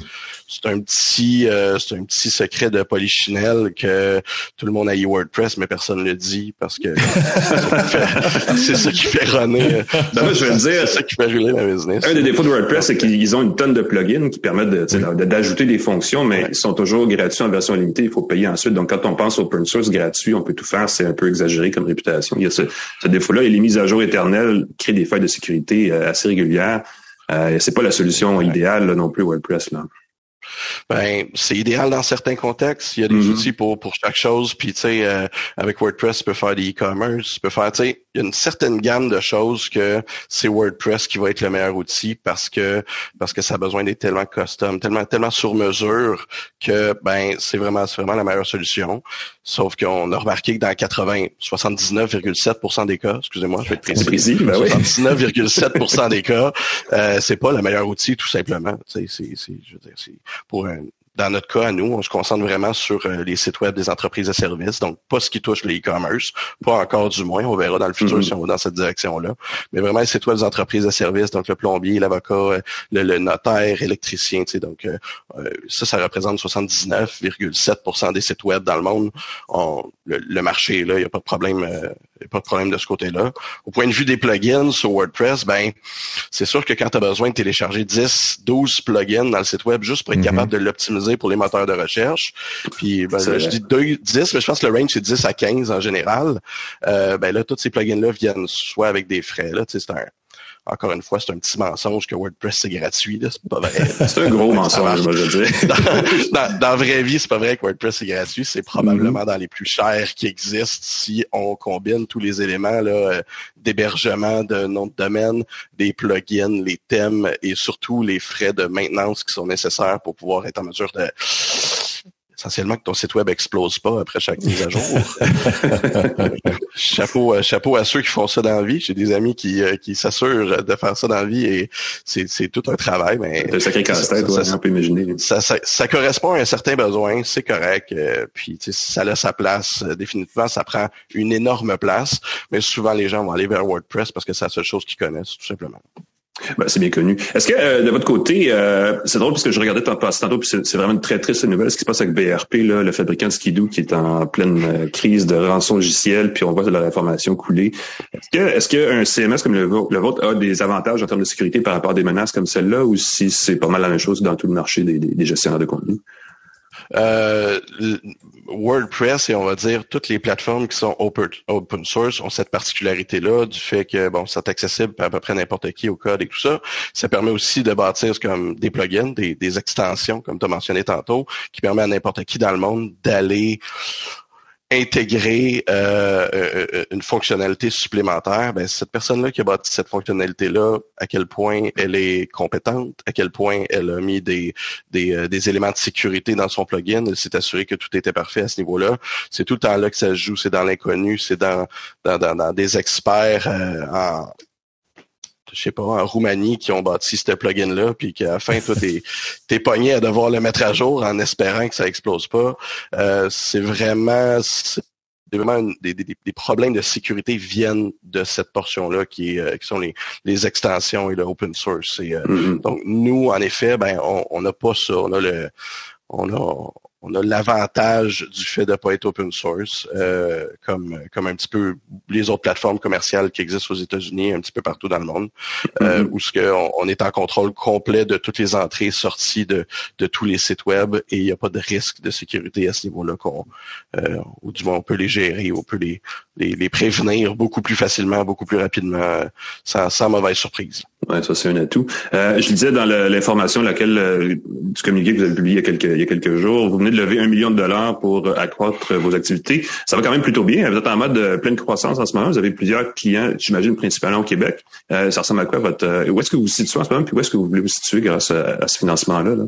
C'est un petit, euh, c'est un petit secret de polichinelle que tout le monde a eu WordPress, mais personne ne le dit parce que [laughs] c'est ça qui fait runner. Ben, je vais dire, c'est ça qui fait rouler la business. Un des défauts de WordPress, c'est qu'ils ont une tonne de plugins qui permettent d'ajouter des fonctions, mais ils sont toujours gratuits en version limitée. Il faut payer ensuite. Donc, quand on pense open source gratuit, on peut tout faire, c'est un peu exagéré comme réputation. Il y a ce, défaut-là et les mises à jour éternelles créent des failles de sécurité euh, assez régulières. Euh, c'est pas la solution idéale non plus WordPress là. Ben, c'est idéal dans certains contextes. Il y a des mm-hmm. outils pour, pour chaque chose. Puis, tu sais, euh, avec WordPress, tu peux faire des e-commerce, tu peux faire, tu sais, il y a une certaine gamme de choses que c'est WordPress qui va être le meilleur outil parce que parce que ça a besoin d'être tellement custom, tellement tellement sur mesure que ben c'est vraiment c'est vraiment la meilleure solution. Sauf qu'on a remarqué que dans 80 79,7% des cas, excusez-moi, je vais être précis, 79,7% ben des cas, euh, c'est pas le meilleur outil tout simplement. C'est c'est je veux dire c'est pour un dans notre cas, à nous, on se concentre vraiment sur euh, les sites web des entreprises de services, donc pas ce qui touche le e-commerce, pas encore du moins, on verra dans le futur mm-hmm. si on va dans cette direction-là, mais vraiment les sites web des entreprises de services, donc le plombier, l'avocat, euh, le, notaire, électricien, tu sais, donc euh, ça, ça représente 79,7% des sites web dans le monde. le, marché là, il n'y a pas de problème a pas de problème de ce côté-là. Au point de vue des plugins sur WordPress, ben c'est sûr que quand tu as besoin de télécharger 10, 12 plugins dans le site web juste pour être mm-hmm. capable de l'optimiser pour les moteurs de recherche, puis ben, je dis 10, mais je pense que le range c'est 10 à 15 en général, euh, ben là, tous ces plugins-là viennent soit avec des frais, là, c'est un, encore une fois, c'est un petit mensonge que WordPress c'est gratuit. C'est pas vrai. [laughs] c'est un gros mensonge, moi, je dire. [laughs] dans, dans, la vraie vie, c'est pas vrai que WordPress est gratuit. C'est probablement mm-hmm. dans les plus chers qui existent si on combine tous les éléments là, euh, d'hébergement de nom de domaine, des plugins, les thèmes et surtout les frais de maintenance qui sont nécessaires pour pouvoir être en mesure de essentiellement que ton site web explose pas après chaque mise à jour. [laughs] chapeau, euh, chapeau à ceux qui font ça dans la vie. J'ai des amis qui, euh, qui s'assurent de faire ça dans la vie et c'est, c'est tout un travail. Mais un sacré casse-tête, on peut imaginer. Ça, ça, correspond à un certain besoin, c'est correct. Euh, puis ça laisse sa place. définitivement, ça prend une énorme place. Mais souvent, les gens vont aller vers WordPress parce que c'est la seule chose qu'ils connaissent, tout simplement. Ben, c'est bien connu. Est-ce que euh, de votre côté, euh, c'est drôle parce que je regardais tantôt, puis c'est vraiment une très triste nouvelle ce qui se passe avec BRP, le fabricant de skidoo qui est en pleine euh, crise de rançon logiciel, puis on voit de la information couler. Est-ce que est-ce qu'un CMS comme le, vôtre a des avantages en termes de sécurité par rapport à des menaces comme celle-là, ou si c'est pas mal la même chose dans tout le marché des, des gestionnaires de contenu? Euh, WordPress et on va dire toutes les plateformes qui sont open, source ont cette particularité-là du fait que bon, c'est accessible à peu près n'importe qui au code et tout ça. Ça permet aussi de bâtir comme des plugins, des extensions, comme tu as mentionné tantôt, qui permet à n'importe qui dans le monde d'aller intégrer euh, euh, euh, une fonctionnalité supplémentaire, ben, cette personne-là qui a bâti cette fonctionnalité-là, à quel point elle est compétente, à quel point elle a mis des, des, des éléments de sécurité dans son plugin, elle s'est assurée que tout était parfait à ce niveau-là. C'est tout le temps là que ça se joue, c'est dans l'inconnu, c'est dans, dans, dans, dans, des experts en je sais pas, en Roumanie qui ont bâti ce plugin-là, puis qu'à la fin, toi, t'es, t'es pogné à devoir le mettre à jour en espérant que ça explose pas. Euh, c'est vraiment, c'est vraiment des, des, des, problèmes de sécurité viennent de cette portion-là qui, euh, qui sont les, les extensions et le open source. Et, euh, mm-hmm. Donc, nous, en effet, ben, on n'a pas ça. On a le, on a, on a l'avantage du fait de pas être open source, euh, comme comme un petit peu les autres plateformes commerciales qui existent aux États-Unis, un petit peu partout dans le monde, euh, mm-hmm. où ce que on, est en contrôle complet de toutes les entrées et sorties de, de tous les sites web et il n'y a pas de risque de sécurité à ce niveau-là qu'on euh, ou du moins on peut les gérer, on peut les, les, les prévenir beaucoup plus facilement, beaucoup plus rapidement, sans, sans mauvaise surprise. Ouais, ça c'est un atout. Euh, je disais dans l'information laquelle euh, du communiqué que vous avez publié il y a quelques il y a quelques jours, vous venez de lever un million de dollars pour euh, accroître vos activités. Ça va quand même plutôt bien. Vous êtes en mode de pleine croissance en ce moment. Vous avez plusieurs clients, j'imagine principalement au Québec. Euh, ça ressemble à quoi votre Où est-ce que vous vous situez en ce moment, puis où est-ce que vous voulez vous situer grâce à, ce financement-là? Là?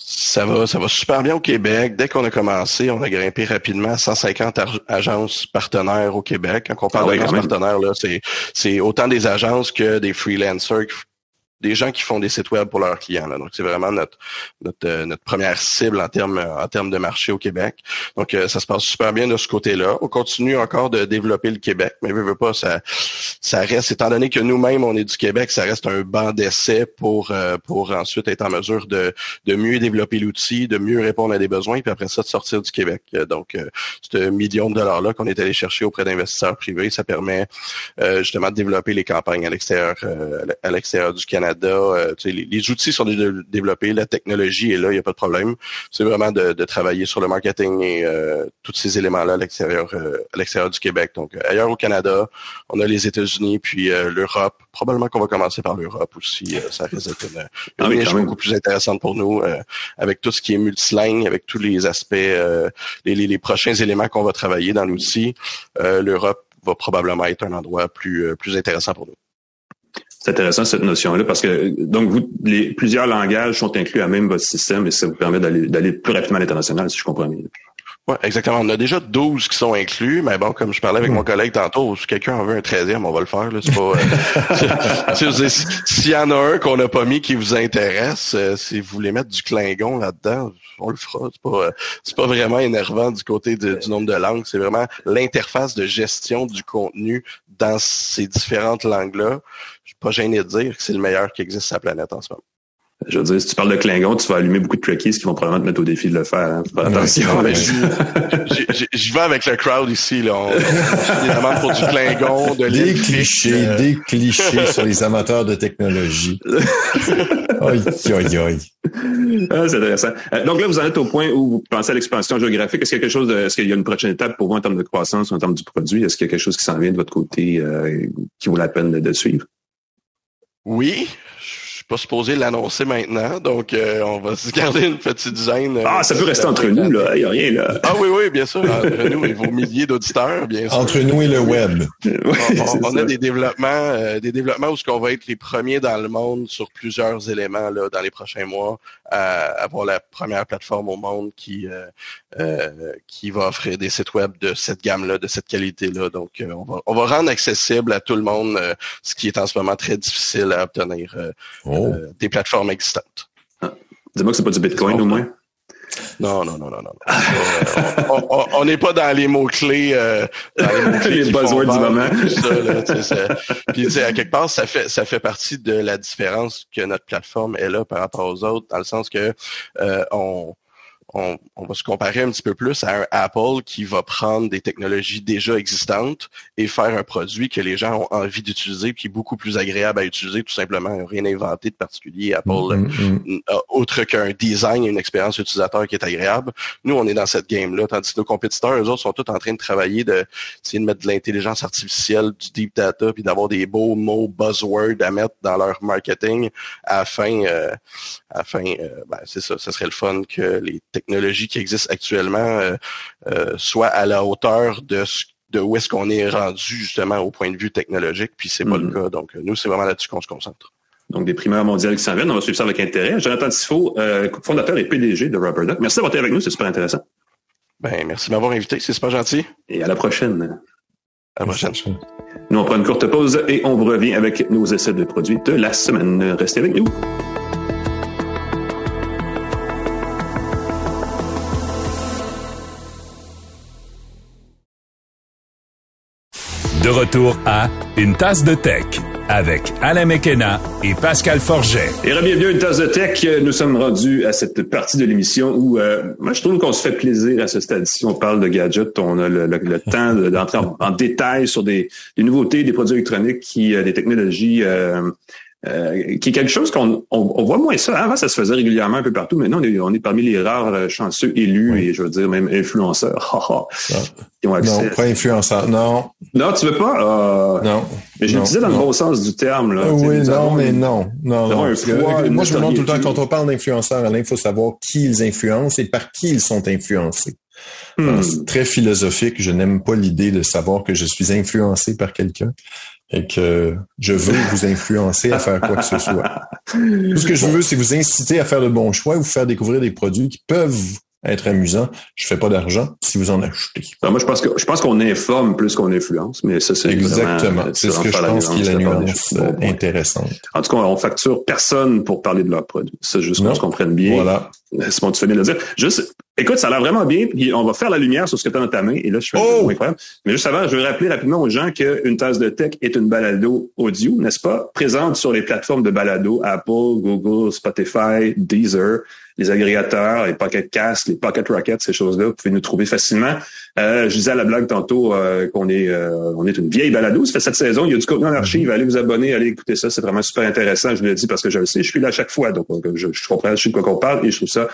Ça va, ça va super bien au Québec. Dès qu'on a commencé, on a grimpé rapidement à 150 agences partenaires au Québec. Quand on parle ah d'agences partenaires, là, c'est, c'est autant des agences que des freelancers des gens qui font des sites web pour leurs clients. Là. Donc, c'est vraiment notre notre, euh, notre première cible en termes en termes de marché au Québec. Donc, euh, ça se passe super bien de ce côté-là. On continue encore de développer le Québec, mais veut, veut pas, ça ça reste, étant donné que nous-mêmes, on est du Québec, ça reste un banc d'essai pour euh, pour ensuite être en mesure de, de mieux développer l'outil, de mieux répondre à des besoins, puis après ça, de sortir du Québec. Donc, ce million de dollars-là qu'on est allé chercher auprès d'investisseurs privés, ça permet justement de développer les campagnes à l'extérieur à l'extérieur du Canada euh, les, outils sont développés, la technologie est là, il n'y a pas de problème. C'est vraiment de, travailler sur le marketing et euh, tous ces éléments-là à l'extérieur euh, à l'extérieur du Québec. Donc ailleurs au Canada, on a les États-Unis, puis l'Europe. Probablement qu'on va commencer par l'Europe aussi. ça risque d'être une, ah niche beaucoup plus intéressante pour nous, avec tout ce qui est multilingue, avec tous les aspects, les, les, prochains éléments qu'on va travailler dans l'outil. L'Europe va probablement être un endroit plus, plus intéressant pour nous. C'est intéressant cette notion-là parce que donc vous, les, plusieurs langages sont inclus à même votre système et ça vous permet d'aller plus rapidement à l'international, si je comprends bien. Oui, exactement. On a déjà 12 qui sont inclus, mais bon, comme je parlais avec mon collègue tantôt, si quelqu'un en veut un 13e, on va le faire. C'est pas. Euh, [laughs] S'il y en a un qu'on n'a pas mis qui vous intéresse, euh, si vous voulez mettre du Klingon là-dedans, on le fera. C'est pas, euh, c'est pas vraiment énervant du côté du nombre de langues. C'est vraiment l'interface de gestion du contenu dans ces différentes langues-là. Je suis pas gêné de dire que c'est le meilleur qui existe sur la planète en ce moment. Je veux dire, si tu parles de Klingon, tu vas allumer beaucoup de trekkies qui vont probablement te mettre au défi de le faire. Hein. attention. je, vais avec le crowd ici. Là. On, on pour du Klingon, de Des clichés, euh. des clichés sur les amateurs de technologie. aïe, aïe, aïe. Ah, c'est intéressant. Euh, donc là, vous en êtes au point où vous pensez à l'expansion géographique. Est-ce qu'il y a quelque chose de, est-ce qu'il y a une prochaine étape pour vous en termes de croissance, en termes du produit? Est-ce qu'il y a quelque chose qui s'en vient de votre côté euh, qui vaut la peine de suivre? Oui, pas supposé l'annoncer maintenant, donc euh, on va [laughs] se garder une petite gêne. Euh, ah, ça peut rester entre nous, là. Il n'y a rien, là. Ah oui, oui, bien sûr. Entre nous et vos milliers d'auditeurs, bien sûr. Entre nous et le web. [laughs] on, a des développements, euh, des développements où ce qu'on va être les premiers dans le monde sur plusieurs éléments là, dans les prochains mois, à avoir la première plateforme au monde qui qui va offrir des sites web de cette gamme-là, de cette qualité-là. Donc, on va, on va rendre accessible à tout le monde ce qui est en ce moment très difficile à obtenir. Oh. Euh, des plateformes existantes. Ah. Dis-moi que c'est pas du Bitcoin au moins. Non, non, non, non, non. Euh, on n'est pas dans les mots-clés, euh, les, [laughs] les buzzwords du moment. Puis, à quelque part, ça fait, ça fait partie de la différence que notre plateforme est là par rapport aux autres, dans le sens que euh, on, on, va se comparer un petit peu plus à un Apple qui va prendre des technologies déjà existantes et faire un produit que les gens ont envie d'utiliser, qui est beaucoup plus agréable à utiliser, tout simplement, rien inventé de particulier. Apple, mm-hmm, mm-hmm. autre qu'un design et une expérience utilisateur qui est agréable. Nous, on est dans cette game-là, tandis que nos compétiteurs, eux autres, sont tous en train de travailler, de de mettre de l'intelligence artificielle, du deep data, puis d'avoir des beaux mots buzzwords à mettre dans leur marketing afin, euh, afin, euh, ben, c'est ça, ce serait le fun que les technologies qui existent actuellement euh, euh, soit à la hauteur de de où est-ce qu'on est rendu justement au point de vue technologique, puis c'est pas le mm-hmm. cas. Donc nous, c'est vraiment là-dessus qu'on se concentre. Donc des primeurs mondiales qui s'en viennent, on va suivre ça avec intérêt. Jonathan Tifo, euh, fondateur et PDG de Rubber Duck. Merci d'avoir été avec nous, c'est super intéressant. Ben merci de m'avoir invité, c'est super gentil. Et à la prochaine. À la prochaine. Nous on prend une courte pause et on revient avec nos essais de produits de la semaine. Restez avec nous. De retour à Une tasse de tech avec Alain Mekena et Pascal Forget. Et bienvenue à Une tasse de tech. Nous sommes rendus à cette partie de l'émission où euh, moi je trouve qu'on se fait plaisir à ce stade-ci. On parle de gadgets, on a le, [laughs] temps d'entrer en, détail sur des, nouveautés, des produits électroniques, qui, euh, des technologies. Euh, euh, qui est quelque chose qu'on on, voit moins ça. Avant, ça se faisait régulièrement un peu partout. Maintenant, on est, on est parmi les rares euh, chanceux élus et je veux dire même influenceurs. Non, pas influenceurs. Non. Non, tu veux pas? Euh, non. Mais je disais dans le bon sens du terme. Là, oui, non, mais non. Non, non. moi, je me demande tout le temps, quand on parle d'influenceurs, Alain, il faut savoir qui ils influencent et par qui ils sont influencés. Hmm. C'est très philosophique. Je n'aime pas l'idée de savoir que je suis influencé par quelqu'un et que je veux vous influencer à faire quoi que ce soit. Tout ce que je veux, c'est vous inciter à faire de bons choix, vous faire découvrir des produits qui peuvent être amusants. Je fais pas d'argent si vous en achetez. Moi, je pense que je pense qu'on informe plus qu'on influence, mais ça, c'est exactement. C'est ce que je pense qui est la nuance intéressante. En tout cas, on facture personne pour parler de leurs produits. C'est juste qu'on se comprenne bien. Voilà. C'est bon, tu fais bien de dire. Juste, écoute, ça a l'air vraiment bien. Puis on va faire la lumière sur ce que tu as dans ta main. Et là, je fais oh! incroyable. Mais juste avant, je veux rappeler rapidement aux gens qu'une tasse de tech est une balado audio, n'est-ce pas? Présente sur les plateformes de balado Apple, Google, Spotify, Deezer les agrégateurs, les Pocket Cast, les Pocket Rockets, ces choses-là, vous pouvez nous trouver facilement. Euh, je disais à la blague tantôt euh, qu'on est euh, on est une vieille balado. Ça fait cette saison, il y a du contenu en archive. Allez vous abonner, allez écouter ça. C'est vraiment super intéressant. Je vous le dis parce que je le sais. Je suis là à chaque fois. Donc, je, je comprends, je sais de quoi qu'on parle et je trouve ça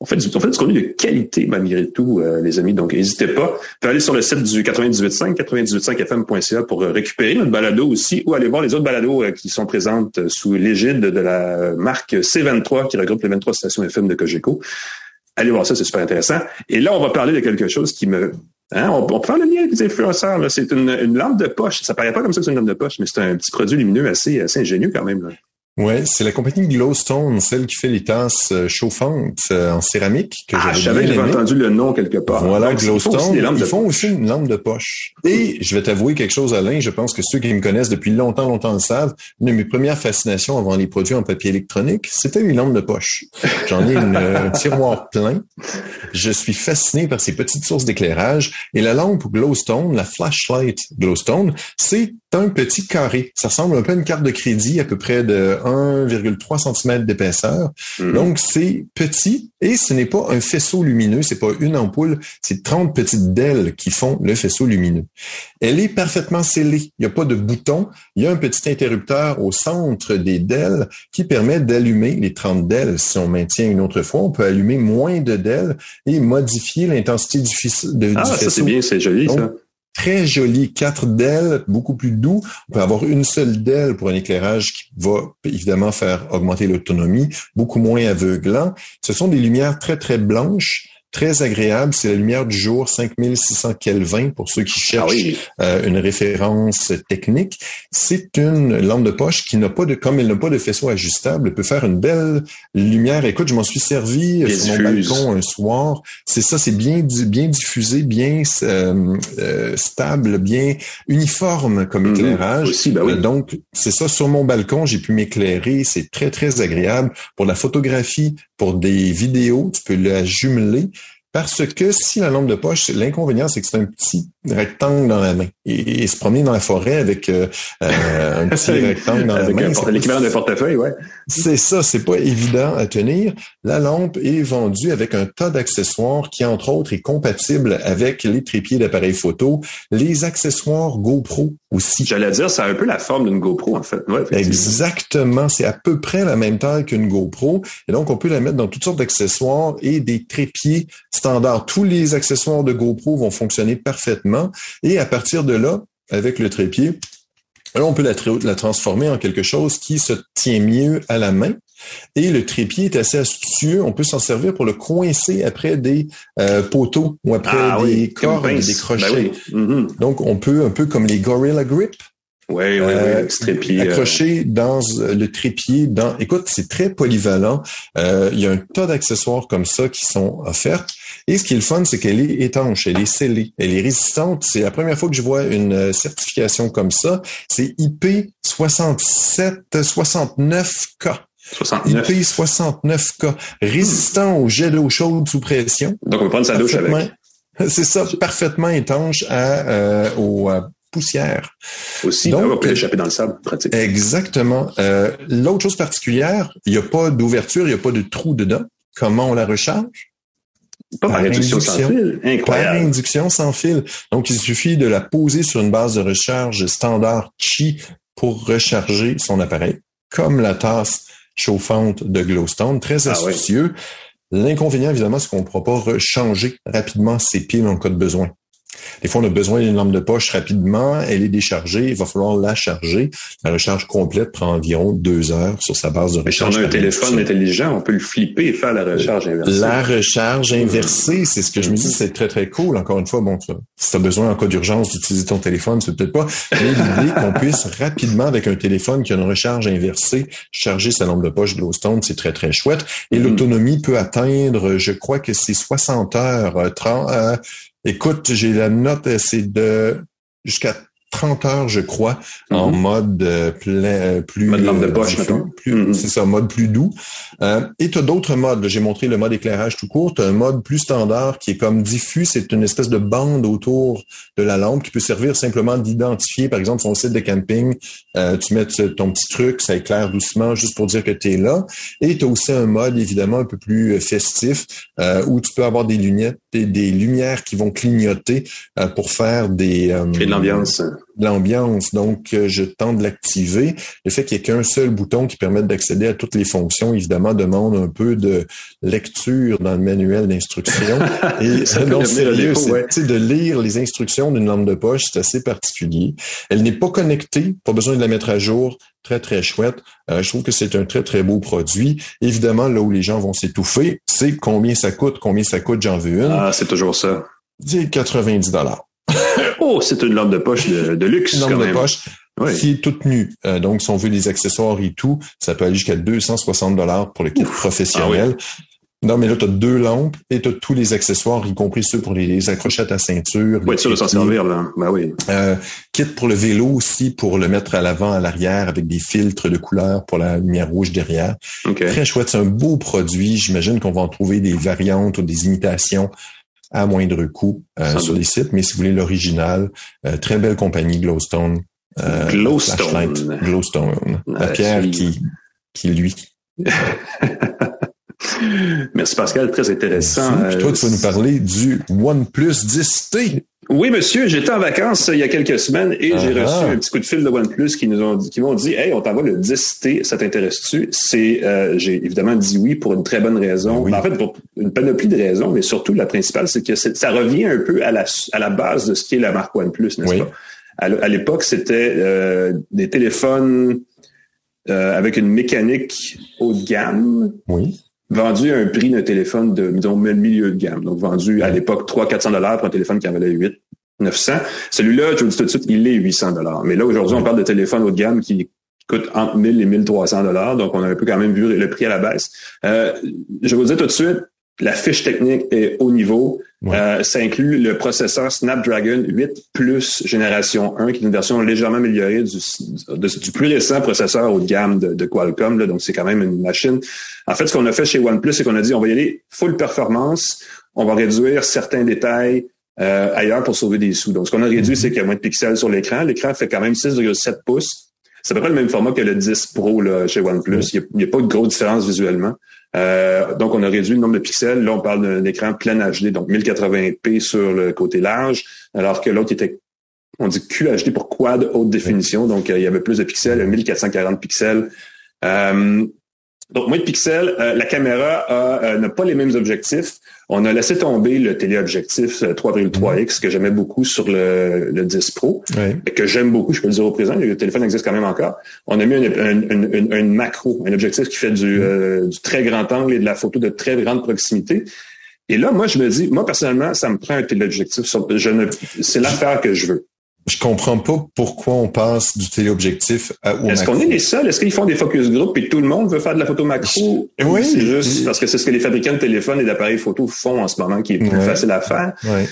on fait, du, on fait du contenu de qualité malgré tout, euh, les amis. Donc, n'hésitez pas. Vous aller sur le site du 98.5, 98.5fm.ca pour euh, récupérer notre balado aussi ou aller voir les autres balados euh, qui sont présentes sous l'égide de la marque C23 qui regroupe les 23 stations FM de Cogeco. Allez voir ça, c'est super intéressant. Et là, on va parler de quelque chose qui me... Hein, on, faire le lien avec les influenceurs. C'est une, une, lampe de poche. Ça paraît pas comme ça que c'est une lampe de poche, mais c'est un petit produit lumineux assez, ingénieux quand même. Ouais, c'est la compagnie Glowstone, celle qui fait les tasses euh, chauffantes euh, en céramique. Que ah, j'avais entendu le nom quelque part. Voilà, Glowstone. Ils font, aussi, une lampe de poche. Et je vais t'avouer quelque chose, Alain. Je pense que ceux qui me connaissent depuis longtemps, longtemps le savent. Une de mes premières fascinations avant les produits en papier électronique, c'était une lampe de poche. J'en ai une, un tiroir plein. Je suis fasciné par ces petites sources d'éclairage. Et la lampe Glowstone, la flashlight Glowstone, c'est un petit carré. Ça ressemble un peu à une carte de crédit, à peu près de 1,3 cm d'épaisseur. Mhm. Donc, c'est petit et ce n'est pas un faisceau lumineux, c'est pas une ampoule, c'est 30 petites delles qui font le faisceau lumineux. Elle est parfaitement scellée. Il n'y a pas de bouton. Il y a un petit interrupteur au centre des delles qui permet d'allumer les 30 delles. Si on maintient une autre fois, on peut allumer moins de delles et modifier l'intensité du, de, ah, ça c'est bien, c'est joli ça très joli, quatre d'ailes, beaucoup plus doux. On peut avoir une seule d'aile pour un éclairage qui va évidemment faire augmenter l'autonomie, beaucoup moins aveuglant. Ce sont des lumières très, très blanches très agréable. C'est la lumière du jour, 5600 Kelvin pour ceux qui cherchent ah euh, une référence technique. C'est une lampe de poche qui n'a pas de, comme elle n'a pas de faisceau ajustable, peut faire une belle lumière. Écoute, je m'en suis servi euh, sur mon balcon un soir. C'est ça, c'est bien, bien diffusé, bien euh, stable, bien uniforme comme mhm. éclairage. Aussi, ben oui. donc, c'est ça, sur mon balcon, j'ai pu m'éclairer. C'est très, très agréable. Pour la photographie, pour des vidéos, tu peux la jumeler. Parce que si la lampe de poche, l'inconvénient, c'est que c'est un petit rectangle dans la main. Et, se promener dans la forêt avec euh, euh, un petit [laughs] rectangle dans la main. L'équivalent d'un portefeuille, ouais. C'est ça, c'est pas évident à tenir. La lampe est vendue avec un tas d'accessoires qui, entre autres, est compatible avec les trépieds d'appareil photo, les accessoires GoPro aussi. J'allais dire, c'est un peu la forme d'une GoPro, en fait. Exactement. C'est à peu près la même taille qu'une GoPro. Et donc, on peut la mettre dans toutes sortes d'accessoires et des trépieds standards. Tous les accessoires de GoPro vont fonctionner parfaitement. Et à partir de là, avec le trépied, on peut la, la transformer en quelque chose qui se tient mieux à la main. Et le trépied est assez astucieux. On peut s'en servir pour le coincer après des euh, poteaux ou après ah des cordes, des ben crochets. Mm-hmm. Donc, on peut, un peu comme les Gorilla Grip, oui, oui, oui, euh, trépied. Euh. Accroché dans le trépied. Dans, écoute, c'est très polyvalent. il y a un tas d'accessoires comme ça qui sont offerts. Et ce qui est le fun, c'est qu'elle est étanche, elle est scellée, elle est résistante. C'est la première fois que je vois une euh, certification comme ça. C'est IP 67 69K. 69. IP 69K, résistant au jet d'eau chaude sous pression. Donc on peut prendre sa douche avec. C'est ça, parfaitement étanche à, euh, aux euh, poussières. Aussi, Donc, on peut échapper dans le sable, pratique. Exactement. Euh, L'autre chose particulière, il n'y a pas d'ouverture, il n'y a pas de trou dedans. Comment on la recharge? Pas par, induction, sans fil. Incroyable. Par induction sans fil. Donc, il suffit de la poser sur une base de recharge standard Qi pour recharger son appareil, comme la tasse chauffante de Glowstone. Très ah astucieux. L'inconvénient, évidemment, c'est qu'on ne pourra pas rechanger rapidement ses piles en cas de besoin. Des fois, on a besoin d'une lampe de poche rapidement, elle est déchargée, il va falloir la charger. La recharge complète prend environ deux heures sur sa base de recharge. si on a un téléphone intelligent, on peut le flipper et faire la recharge inversée. La recharge inversée, c'est ce que je me dis, c'est très, très cool. Encore une fois, bon, si tu as besoin en cas d'urgence d'utiliser ton téléphone, c'est peut-être pas, mais l'idée qu'on puisse rapidement, avec un téléphone qui a une recharge inversée, charger sa lampe de poche Glowstone, c'est très, très chouette. Et mm-hmm. l'autonomie peut atteindre, je crois que c'est 60 heures, 30, euh, Écoute, j'ai la note, euh, c'est de jusqu'à 30 heures, je crois, en mhm. mode euh, plein, euh, plus, mode lampe de poche, plus, mhm. c'est ça, mode plus doux. Euh, et tu as d'autres modes. J'ai montré le mode éclairage tout court. Tu as un mode plus standard qui est comme diffus. C'est une espèce de bande autour de la lampe qui peut servir simplement d'identifier, par exemple, son site de camping. tu mets ton petit truc, ça éclaire doucement juste pour dire que tu es là. Et tu as aussi un mode, évidemment, un peu plus festif où tu peux avoir des lunettes, des, des lumières qui vont clignoter pour faire des... Et de l'ambiance l'ambiance. Donc, euh, je tente de l'activer. Le fait qu'il n'y ait qu'un seul bouton qui permette d'accéder à toutes les fonctions, évidemment, demande un peu de lecture dans le manuel d'instruction. [laughs] Et non, sérieux, c'est de lire les instructions d'une lampe de poche, c'est assez particulier. Elle n'est pas connectée, pas besoin de la mettre à jour. Très, très chouette. Euh, je trouve que c'est un très, très beau produit. Évidemment, là où les gens vont s'étouffer, c'est combien ça coûte, combien ça coûte, j'en veux une. Ah, c'est toujours ça. C'est 90 dollars. Oh, c'est une lampe de poche de, luxe. Une lampe de poche qui est toute nue. Euh, donc, si on veut des accessoires et tout, ça peut aller jusqu'à 260 dollars pour le kit professionnel. Ah non, mais là, tu as deux lampes et tu as tous les accessoires, y compris ceux pour les, accrocher à ta ceinture. Oui, sûr de s'en servir, là. Ben oui. Euh, kit pour le vélo aussi, pour le mettre à l'avant, à l'arrière, avec des filtres de couleur pour la lumière rouge derrière. Très chouette. C'est un beau produit. J'imagine qu'on va en trouver des variantes ou des imitations à moindre coût euh, sur les sites. Mais si vous voulez l'original, euh, très belle compagnie Glowstone. Euh, Glowstone. Glowstone. La pierre qui, qui lui. [laughs] Merci Pascal, très intéressant. toi, tu vas nous parler du OnePlus 10T. Oui, monsieur, j'étais en vacances il y a quelques semaines et j'ai reçu ah. un petit coup de fil de OnePlus qui nous ont dit, qui m'ont dit, hey, on t'envoie le 10T, ça t'intéresse-tu? C'est, euh, j'ai évidemment dit oui pour une très bonne raison. En fait, pour une panoplie de raisons, mais surtout la principale, c'est que ça revient un peu à la, à la base de ce qu'est la marque OnePlus, n'est-ce pas? À l'époque, c'était euh, des téléphones euh, avec une mécanique haut de gamme. Oui vendu à un prix d'un téléphone de, disons, milieu de gamme. Donc, vendu à l'époque 300-400 dollars pour un téléphone qui en valait 8 900. Celui-là, je vous dis tout de suite, il est 800 dollars. Mais là, aujourd'hui, on parle de téléphone haut de gamme qui coûte entre 1000 et 1300 dollars. Donc, on a un peu quand même vu le prix à la baisse. Euh, je vous dis tout de suite, la fiche technique est haut niveau. Euh, ça inclut le processeur Snapdragon 8 Plus génération 1, qui est une version légèrement améliorée du, du plus récent processeur haut de gamme de, Qualcomm. Là, donc, c'est quand même une machine. En fait, ce qu'on a fait chez OnePlus, c'est qu'on a dit on va y aller full performance, on va réduire certains détails euh, ailleurs pour sauver des sous. Donc, ce qu'on a réduit, mhm. c'est qu'il y a moins de pixels sur l'écran. L'écran fait quand même 6,7 pouces. C'est à peu près le même format que le 10 Pro là, chez OnePlus. Il n'y a, pas de grosse différence visuellement. Euh, donc, on a réduit le nombre de pixels. Là, on parle d'un écran plein HD, donc 1080p sur le côté large, alors que l'autre était, on dit QHD pour quad haute définition. Donc, euh, il y avait plus de pixels, 1440 pixels. Euh, donc, moins de pixels. Euh, la caméra euh, n'a pas les mêmes objectifs. On a laissé tomber le téléobjectif 3,3x euh, que j'aimais beaucoup sur le, le 10 Pro, que j'aime beaucoup, je peux le dire au présent, le téléphone existe quand même encore. On a mis un, macro, un objectif qui fait du, du très grand angle et de la photo de très grande proximité. Et là, moi, je me dis, moi, personnellement, ça me prend un téléobjectif. Je ne, c'est l'affaire que je veux. Je comprends pas pourquoi on passe du téléobjectif à au Est-ce qu'on est les seuls? Est-ce qu'ils font des focus group et tout le monde veut faire de la photo macro? Oui. C'est juste parce que c'est ce que les fabricants de téléphones et d'appareils photo font en ce moment qui est plus facile à faire? Ouais.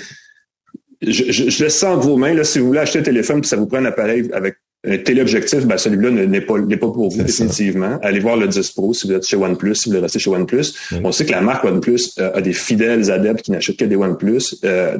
Je, je, je, laisse ça entre vos mains. Là, si vous voulez acheter un téléphone et ça vous prend un appareil avec un téléobjectif, ben celui-là n'est pas, n'est pas pour vous définitivement. Allez voir le 10 Pro si vous êtes chez OnePlus, si vous voulez rester chez OnePlus. On sait que la marque OnePlus euh, a des fidèles adeptes qui n'achètent que des OnePlus. Euh,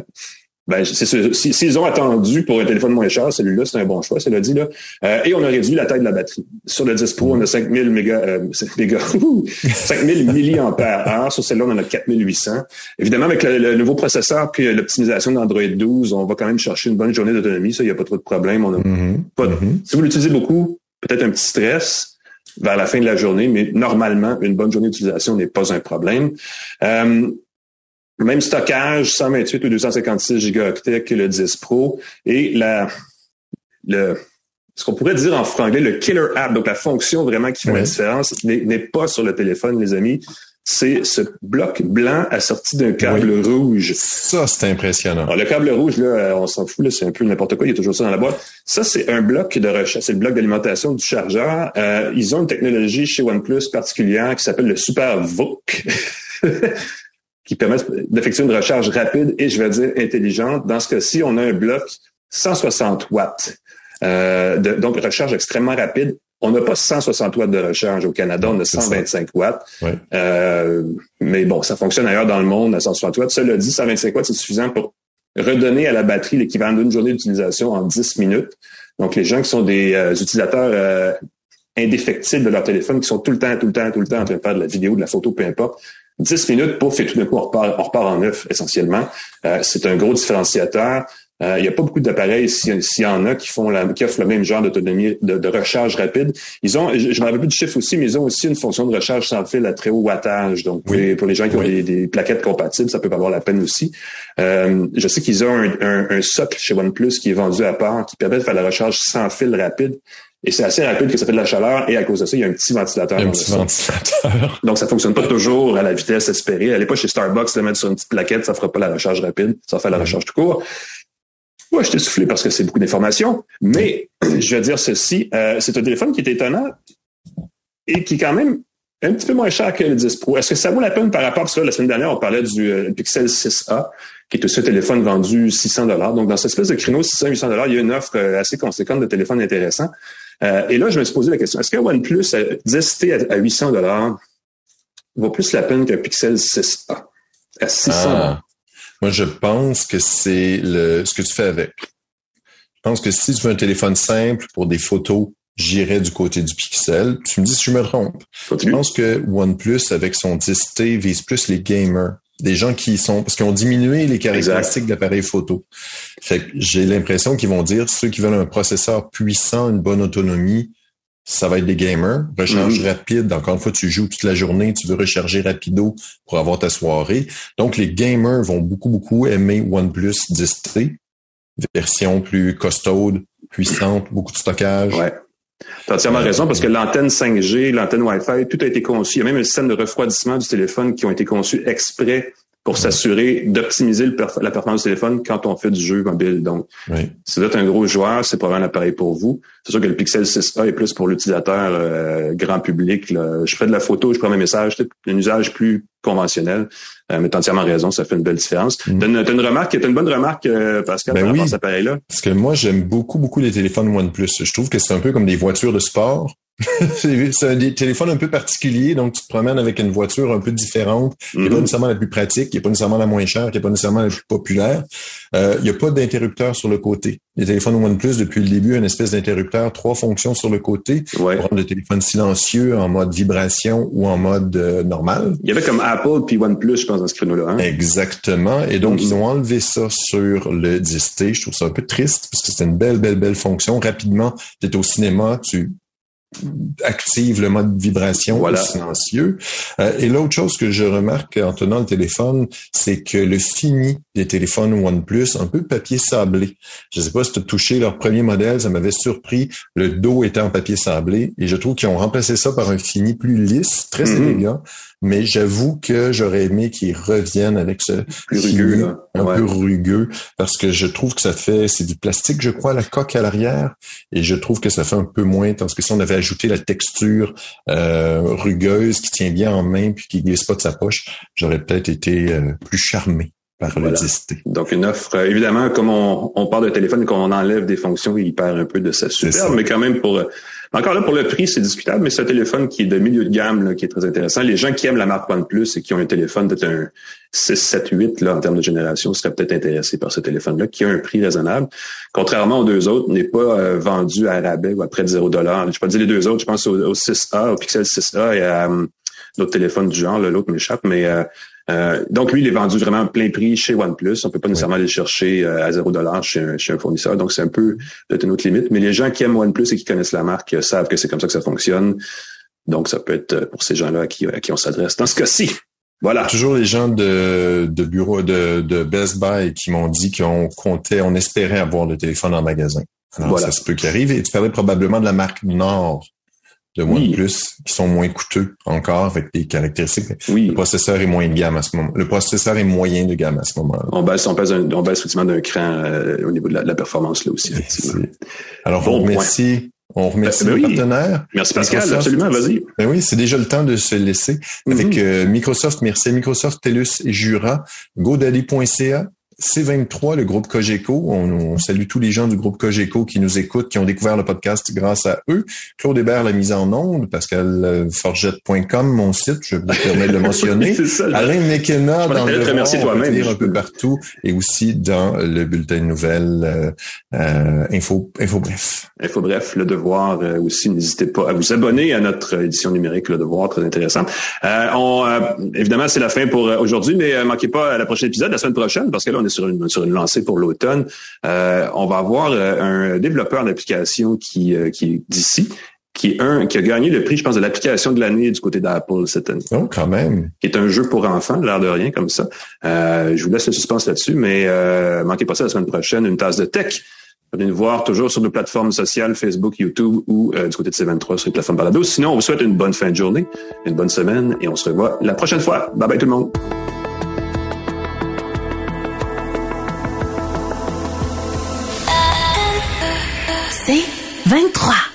ben, c'est S'ils si, ont attendu pour un téléphone moins cher, celui-là, c'est un bon choix, cela dit. Là. Euh, et on a réduit la taille de la batterie. Sur le 10 Pro, on a 5000 méga, euh, méga [laughs] 5000 milliampères Sur celle-là, on en a 4800. Évidemment, avec le, nouveau processeur puis l'optimisation d'Android 12, on va quand même chercher une bonne journée d'autonomie. Ça, il n'y a pas trop de problème. On a mm-hmm. pas mm-hmm. Si vous l'utilisez beaucoup, peut-être un petit stress vers la fin de la journée, mais normalement, une bonne journée d'utilisation n'est pas un problème. Euh, même stockage, 128 ou 256 gigaoctets que le 10 Pro. Et la, le, ce qu'on pourrait dire en franglais, le killer app, donc la fonction vraiment qui fait la différence, n'est pas sur le téléphone, les amis. C'est ce bloc blanc assorti d'un câble rouge. Ça, c'est impressionnant. Alors, le câble rouge, là, euh, on s'en fout, c'est un peu n'importe quoi, il y a toujours ça dans la boîte. Ça, c'est un bloc de recharge, c'est le bloc d'alimentation du chargeur. Euh, ils ont une technologie chez OnePlus particulière qui s'appelle le Super VOOC. [laughs] qui permettent d'effectuer une recharge rapide et, je vais dire, intelligente. Dans ce cas-ci, on a un bloc 160 watts. Euh, de, donc, recharge extrêmement rapide. On n'a pas 160 watts de recharge au Canada, on a 125 watts. Euh, mais bon, ça fonctionne ailleurs dans le monde à 160 watts. Cela dit, 125 watts, c'est suffisant pour redonner à la batterie l'équivalent d'une journée d'utilisation en 10 minutes. Donc, les gens qui sont des euh, utilisateurs euh, indéfectibles de leur téléphone, qui sont tout le temps, tout le temps, tout le temps en train de faire de la vidéo, de la photo, peu importe, 10 minutes, pour et tout d'un coup, on repart, on repart en neuf, essentiellement. Euh, c'est un gros différenciateur. Euh, il n'y a pas beaucoup d'appareils, s'il y en a, qui font la, qui offrent le même genre d'autonomie de, recharge rapide. Ils ont, je, je me rappelle plus du chiffre aussi, mais ils ont aussi une fonction de recharge sans fil à très haut wattage. Donc, pour les gens qui ont des, plaquettes compatibles, ça peut valoir la peine aussi. Euh, je sais qu'ils ont un, un, un, socle chez OnePlus qui est vendu à part, qui permet de faire la recharge sans fil rapide. Et c'est assez rapide que ça fait de la chaleur et à cause de ça, il y a un petit ventilateur. Un petit ventilateur. [laughs] Donc, ça fonctionne pas toujours à la vitesse espérée. Allez pas chez Starbucks le mettre sur une petite plaquette, ça fera pas la recharge rapide, ça va faire la recharge tout court. Je t'ai soufflé? Parce que c'est beaucoup d'informations, mais [clears throat] je vais dire ceci, euh, c'est un téléphone qui est étonnant et qui est quand même un petit peu moins cher que le 10 Pro. Est-ce que ça vaut la peine par rapport, parce que la semaine dernière, on parlait du euh, Pixel 6A, qui est aussi un téléphone vendu 600 dollars. Donc, dans cette espèce de créneau 600-800 dollars, il y a une offre euh, assez conséquente de téléphones intéressants. Et là, je me suis posé la question, est-ce qu'un OnePlus 10T à 800 dollars vaut plus la peine qu'un Pixel 6A à 600 ah. Moi, je pense que c'est le ce que tu fais avec. Je pense que si tu veux un téléphone simple pour des photos, j'irais du côté du Pixel. Tu me dis si je me trompe. Je pense que OnePlus, avec son 10T, vise plus les gamers des gens qui sont parce qu'ils ont diminué les caractéristiques de l'appareil photo. Fait que j'ai l'impression qu'ils vont dire ceux qui veulent un processeur puissant, une bonne autonomie, ça va être des gamers. Recharge mm-hmm. rapide, encore une fois, tu joues toute la journée, tu veux recharger rapido pour avoir ta soirée. Donc les gamers vont beaucoup beaucoup aimer OnePlus 10T, version plus costaude, puissante, beaucoup de stockage. Ouais. Tu as entièrement raison parce que l'antenne 5G, l'antenne Wi-Fi, tout a été conçu. Il y a même un système de refroidissement du téléphone qui ont été conçus exprès pour s'assurer d'optimiser la performance du téléphone quand on fait du jeu mobile. Donc, si vous êtes un gros joueur, c'est probablement un appareil pour vous. C'est sûr que le Pixel 6a est plus pour l'utilisateur euh, grand public. Je fais de la photo, je prends mes messages, un usage plus conventionnel. Euh, mais tu as entièrement raison, ça fait une belle différence. Mm. T'as une, une, remarque, t'as une bonne remarque, euh, Pascal, ben par cet appareil-là? Parce que moi, j'aime beaucoup, beaucoup les téléphones OnePlus. Je trouve que c'est un peu comme des voitures de sport. [laughs] c'est un téléphone un peu particulier, donc tu te promènes avec une voiture un peu différente, qui n'est pas mm-hmm. nécessairement la plus pratique, qui n'est pas nécessairement la moins chère, qui n'est pas nécessairement la plus populaire. Euh, il n'y a pas d'interrupteur sur le côté. Les téléphones OnePlus, depuis le début, une espèce d'interrupteur, trois fonctions sur le côté. Ouais. Pour rendre le téléphone silencieux en mode vibration ou en mode euh, normal. Il y avait comme Apple puis OnePlus, je pense, dans ce créneau-là. Hein? Exactement. Et donc, ils ont enlevé ça sur le 10T. Je trouve ça un peu triste parce que c'était une belle, belle, belle fonction. Rapidement, tu es au cinéma, tu active le mode vibration voilà. silencieux. Euh, et l'autre chose que je remarque en tenant le téléphone, c'est que le fini des téléphones OnePlus, un peu papier sablé. Je ne sais pas si tu as touché leur premier modèle, ça m'avait surpris. Le dos était en papier sablé et je trouve qu'ils ont remplacé ça par un fini plus lisse, très mm-hmm. élégant mais j'avoue que j'aurais aimé qu'ils reviennent avec ce rugueux, un peu rugueux, parce que je trouve que ça fait, c'est du plastique, je crois, la coque à l'arrière, et je trouve que ça fait un peu moins, tandis que si on avait ajouté la texture euh, rugueuse qui tient bien en main puis qui glisse pas de sa poche, j'aurais peut-être été euh, plus charmé par voilà. Donc une offre, euh, évidemment, comme on, on parle de téléphone et qu'on enlève des fonctions, il perd un peu de sa superbe, mais quand même pour encore là, pour le prix, c'est discutable, mais c'est un téléphone qui est de milieu de gamme, là, qui est très intéressant. Les gens qui aiment la marque OnePlus et qui ont un téléphone peut-être un 6, 7, 8 là, en termes de génération seraient peut-être intéressés par ce téléphone-là, qui a un prix raisonnable. Contrairement aux deux autres, n'est pas euh, vendu à rabais ou à près de 0 Je pas dire les deux autres, je pense au, 6A, au Pixel 6A et à um, d'autres téléphones du genre, l'autre m'échappe, mais euh, euh, donc, lui, il est vendu vraiment plein prix chez OnePlus. On peut pas nécessairement aller chercher euh, à 0 chez, un, chez un fournisseur. Donc, c'est un peu de notre limite. Mais les gens qui aiment OnePlus et qui connaissent la marque euh, savent que c'est comme ça que ça fonctionne. Donc, ça peut être pour ces gens-là à qui, à qui on s'adresse. Dans ce cas-ci, voilà. Toujours les gens de, de bureau de, de Best Buy qui m'ont dit qu'on comptait, on espérait avoir le téléphone en magasin. Alors, voilà. ça se peut qu'il arrive. Et tu parlais probablement de la marque Nord de OnePlus qui sont moins coûteux encore avec des caractéristiques. Oui. Le processeur est moins de gamme à ce moment. Le processeur est moyen de gamme à ce moment-là. On baisse, on baisse, on baisse effectivement d'un cran euh, au niveau de la, performance là aussi. Alors bon, on remercie. On remercie ben, ben partenaires. Merci Pascal, absolument, vas-y. Ben oui, c'est déjà le temps de se laisser avec mm-hmm. euh, Microsoft. Merci Microsoft, TELUS et Jura, godaddy.ca, C23, le groupe Cogeco. On, salue tous les gens du groupe Cogeco qui nous écoutent, qui ont découvert le podcast grâce à eux. Claude Hébert, la mise en onde, pascalforgette.com, mon site, je me permets de le mentionner. [laughs] Alain McKenna dans le toi-même. un peu partout et aussi dans le bulletin de nouvelles euh, euh, Info, Info Bref. Info Bref, Le Devoir euh, aussi. N'hésitez pas à vous abonner à notre édition numérique Le Devoir, très intéressant. on, évidemment, c'est la fin pour aujourd'hui, mais manquez pas à la prochaine épisode, la semaine prochaine, parce que là, on sur une, sur une lancée pour l'automne. Euh, on va avoir euh, un développeur d'application qui, euh, qui est d'ici, qui est un qui a gagné le prix, je pense, de l'application de l'année du côté d'Apple cette année. Oh, quand même. Qui est un jeu pour enfants, l'air de rien comme ça. je vous laisse le suspense là-dessus, mais manquez pas ça la semaine prochaine, une tasse de tech. Venez nous voir toujours sur nos plateformes sociales, Facebook, YouTube ou du côté de C23 sur les plateformes balado. Sinon, on vous souhaite une bonne fin de journée, une bonne semaine et on se revoit la prochaine fois. Bye bye tout le monde. 23.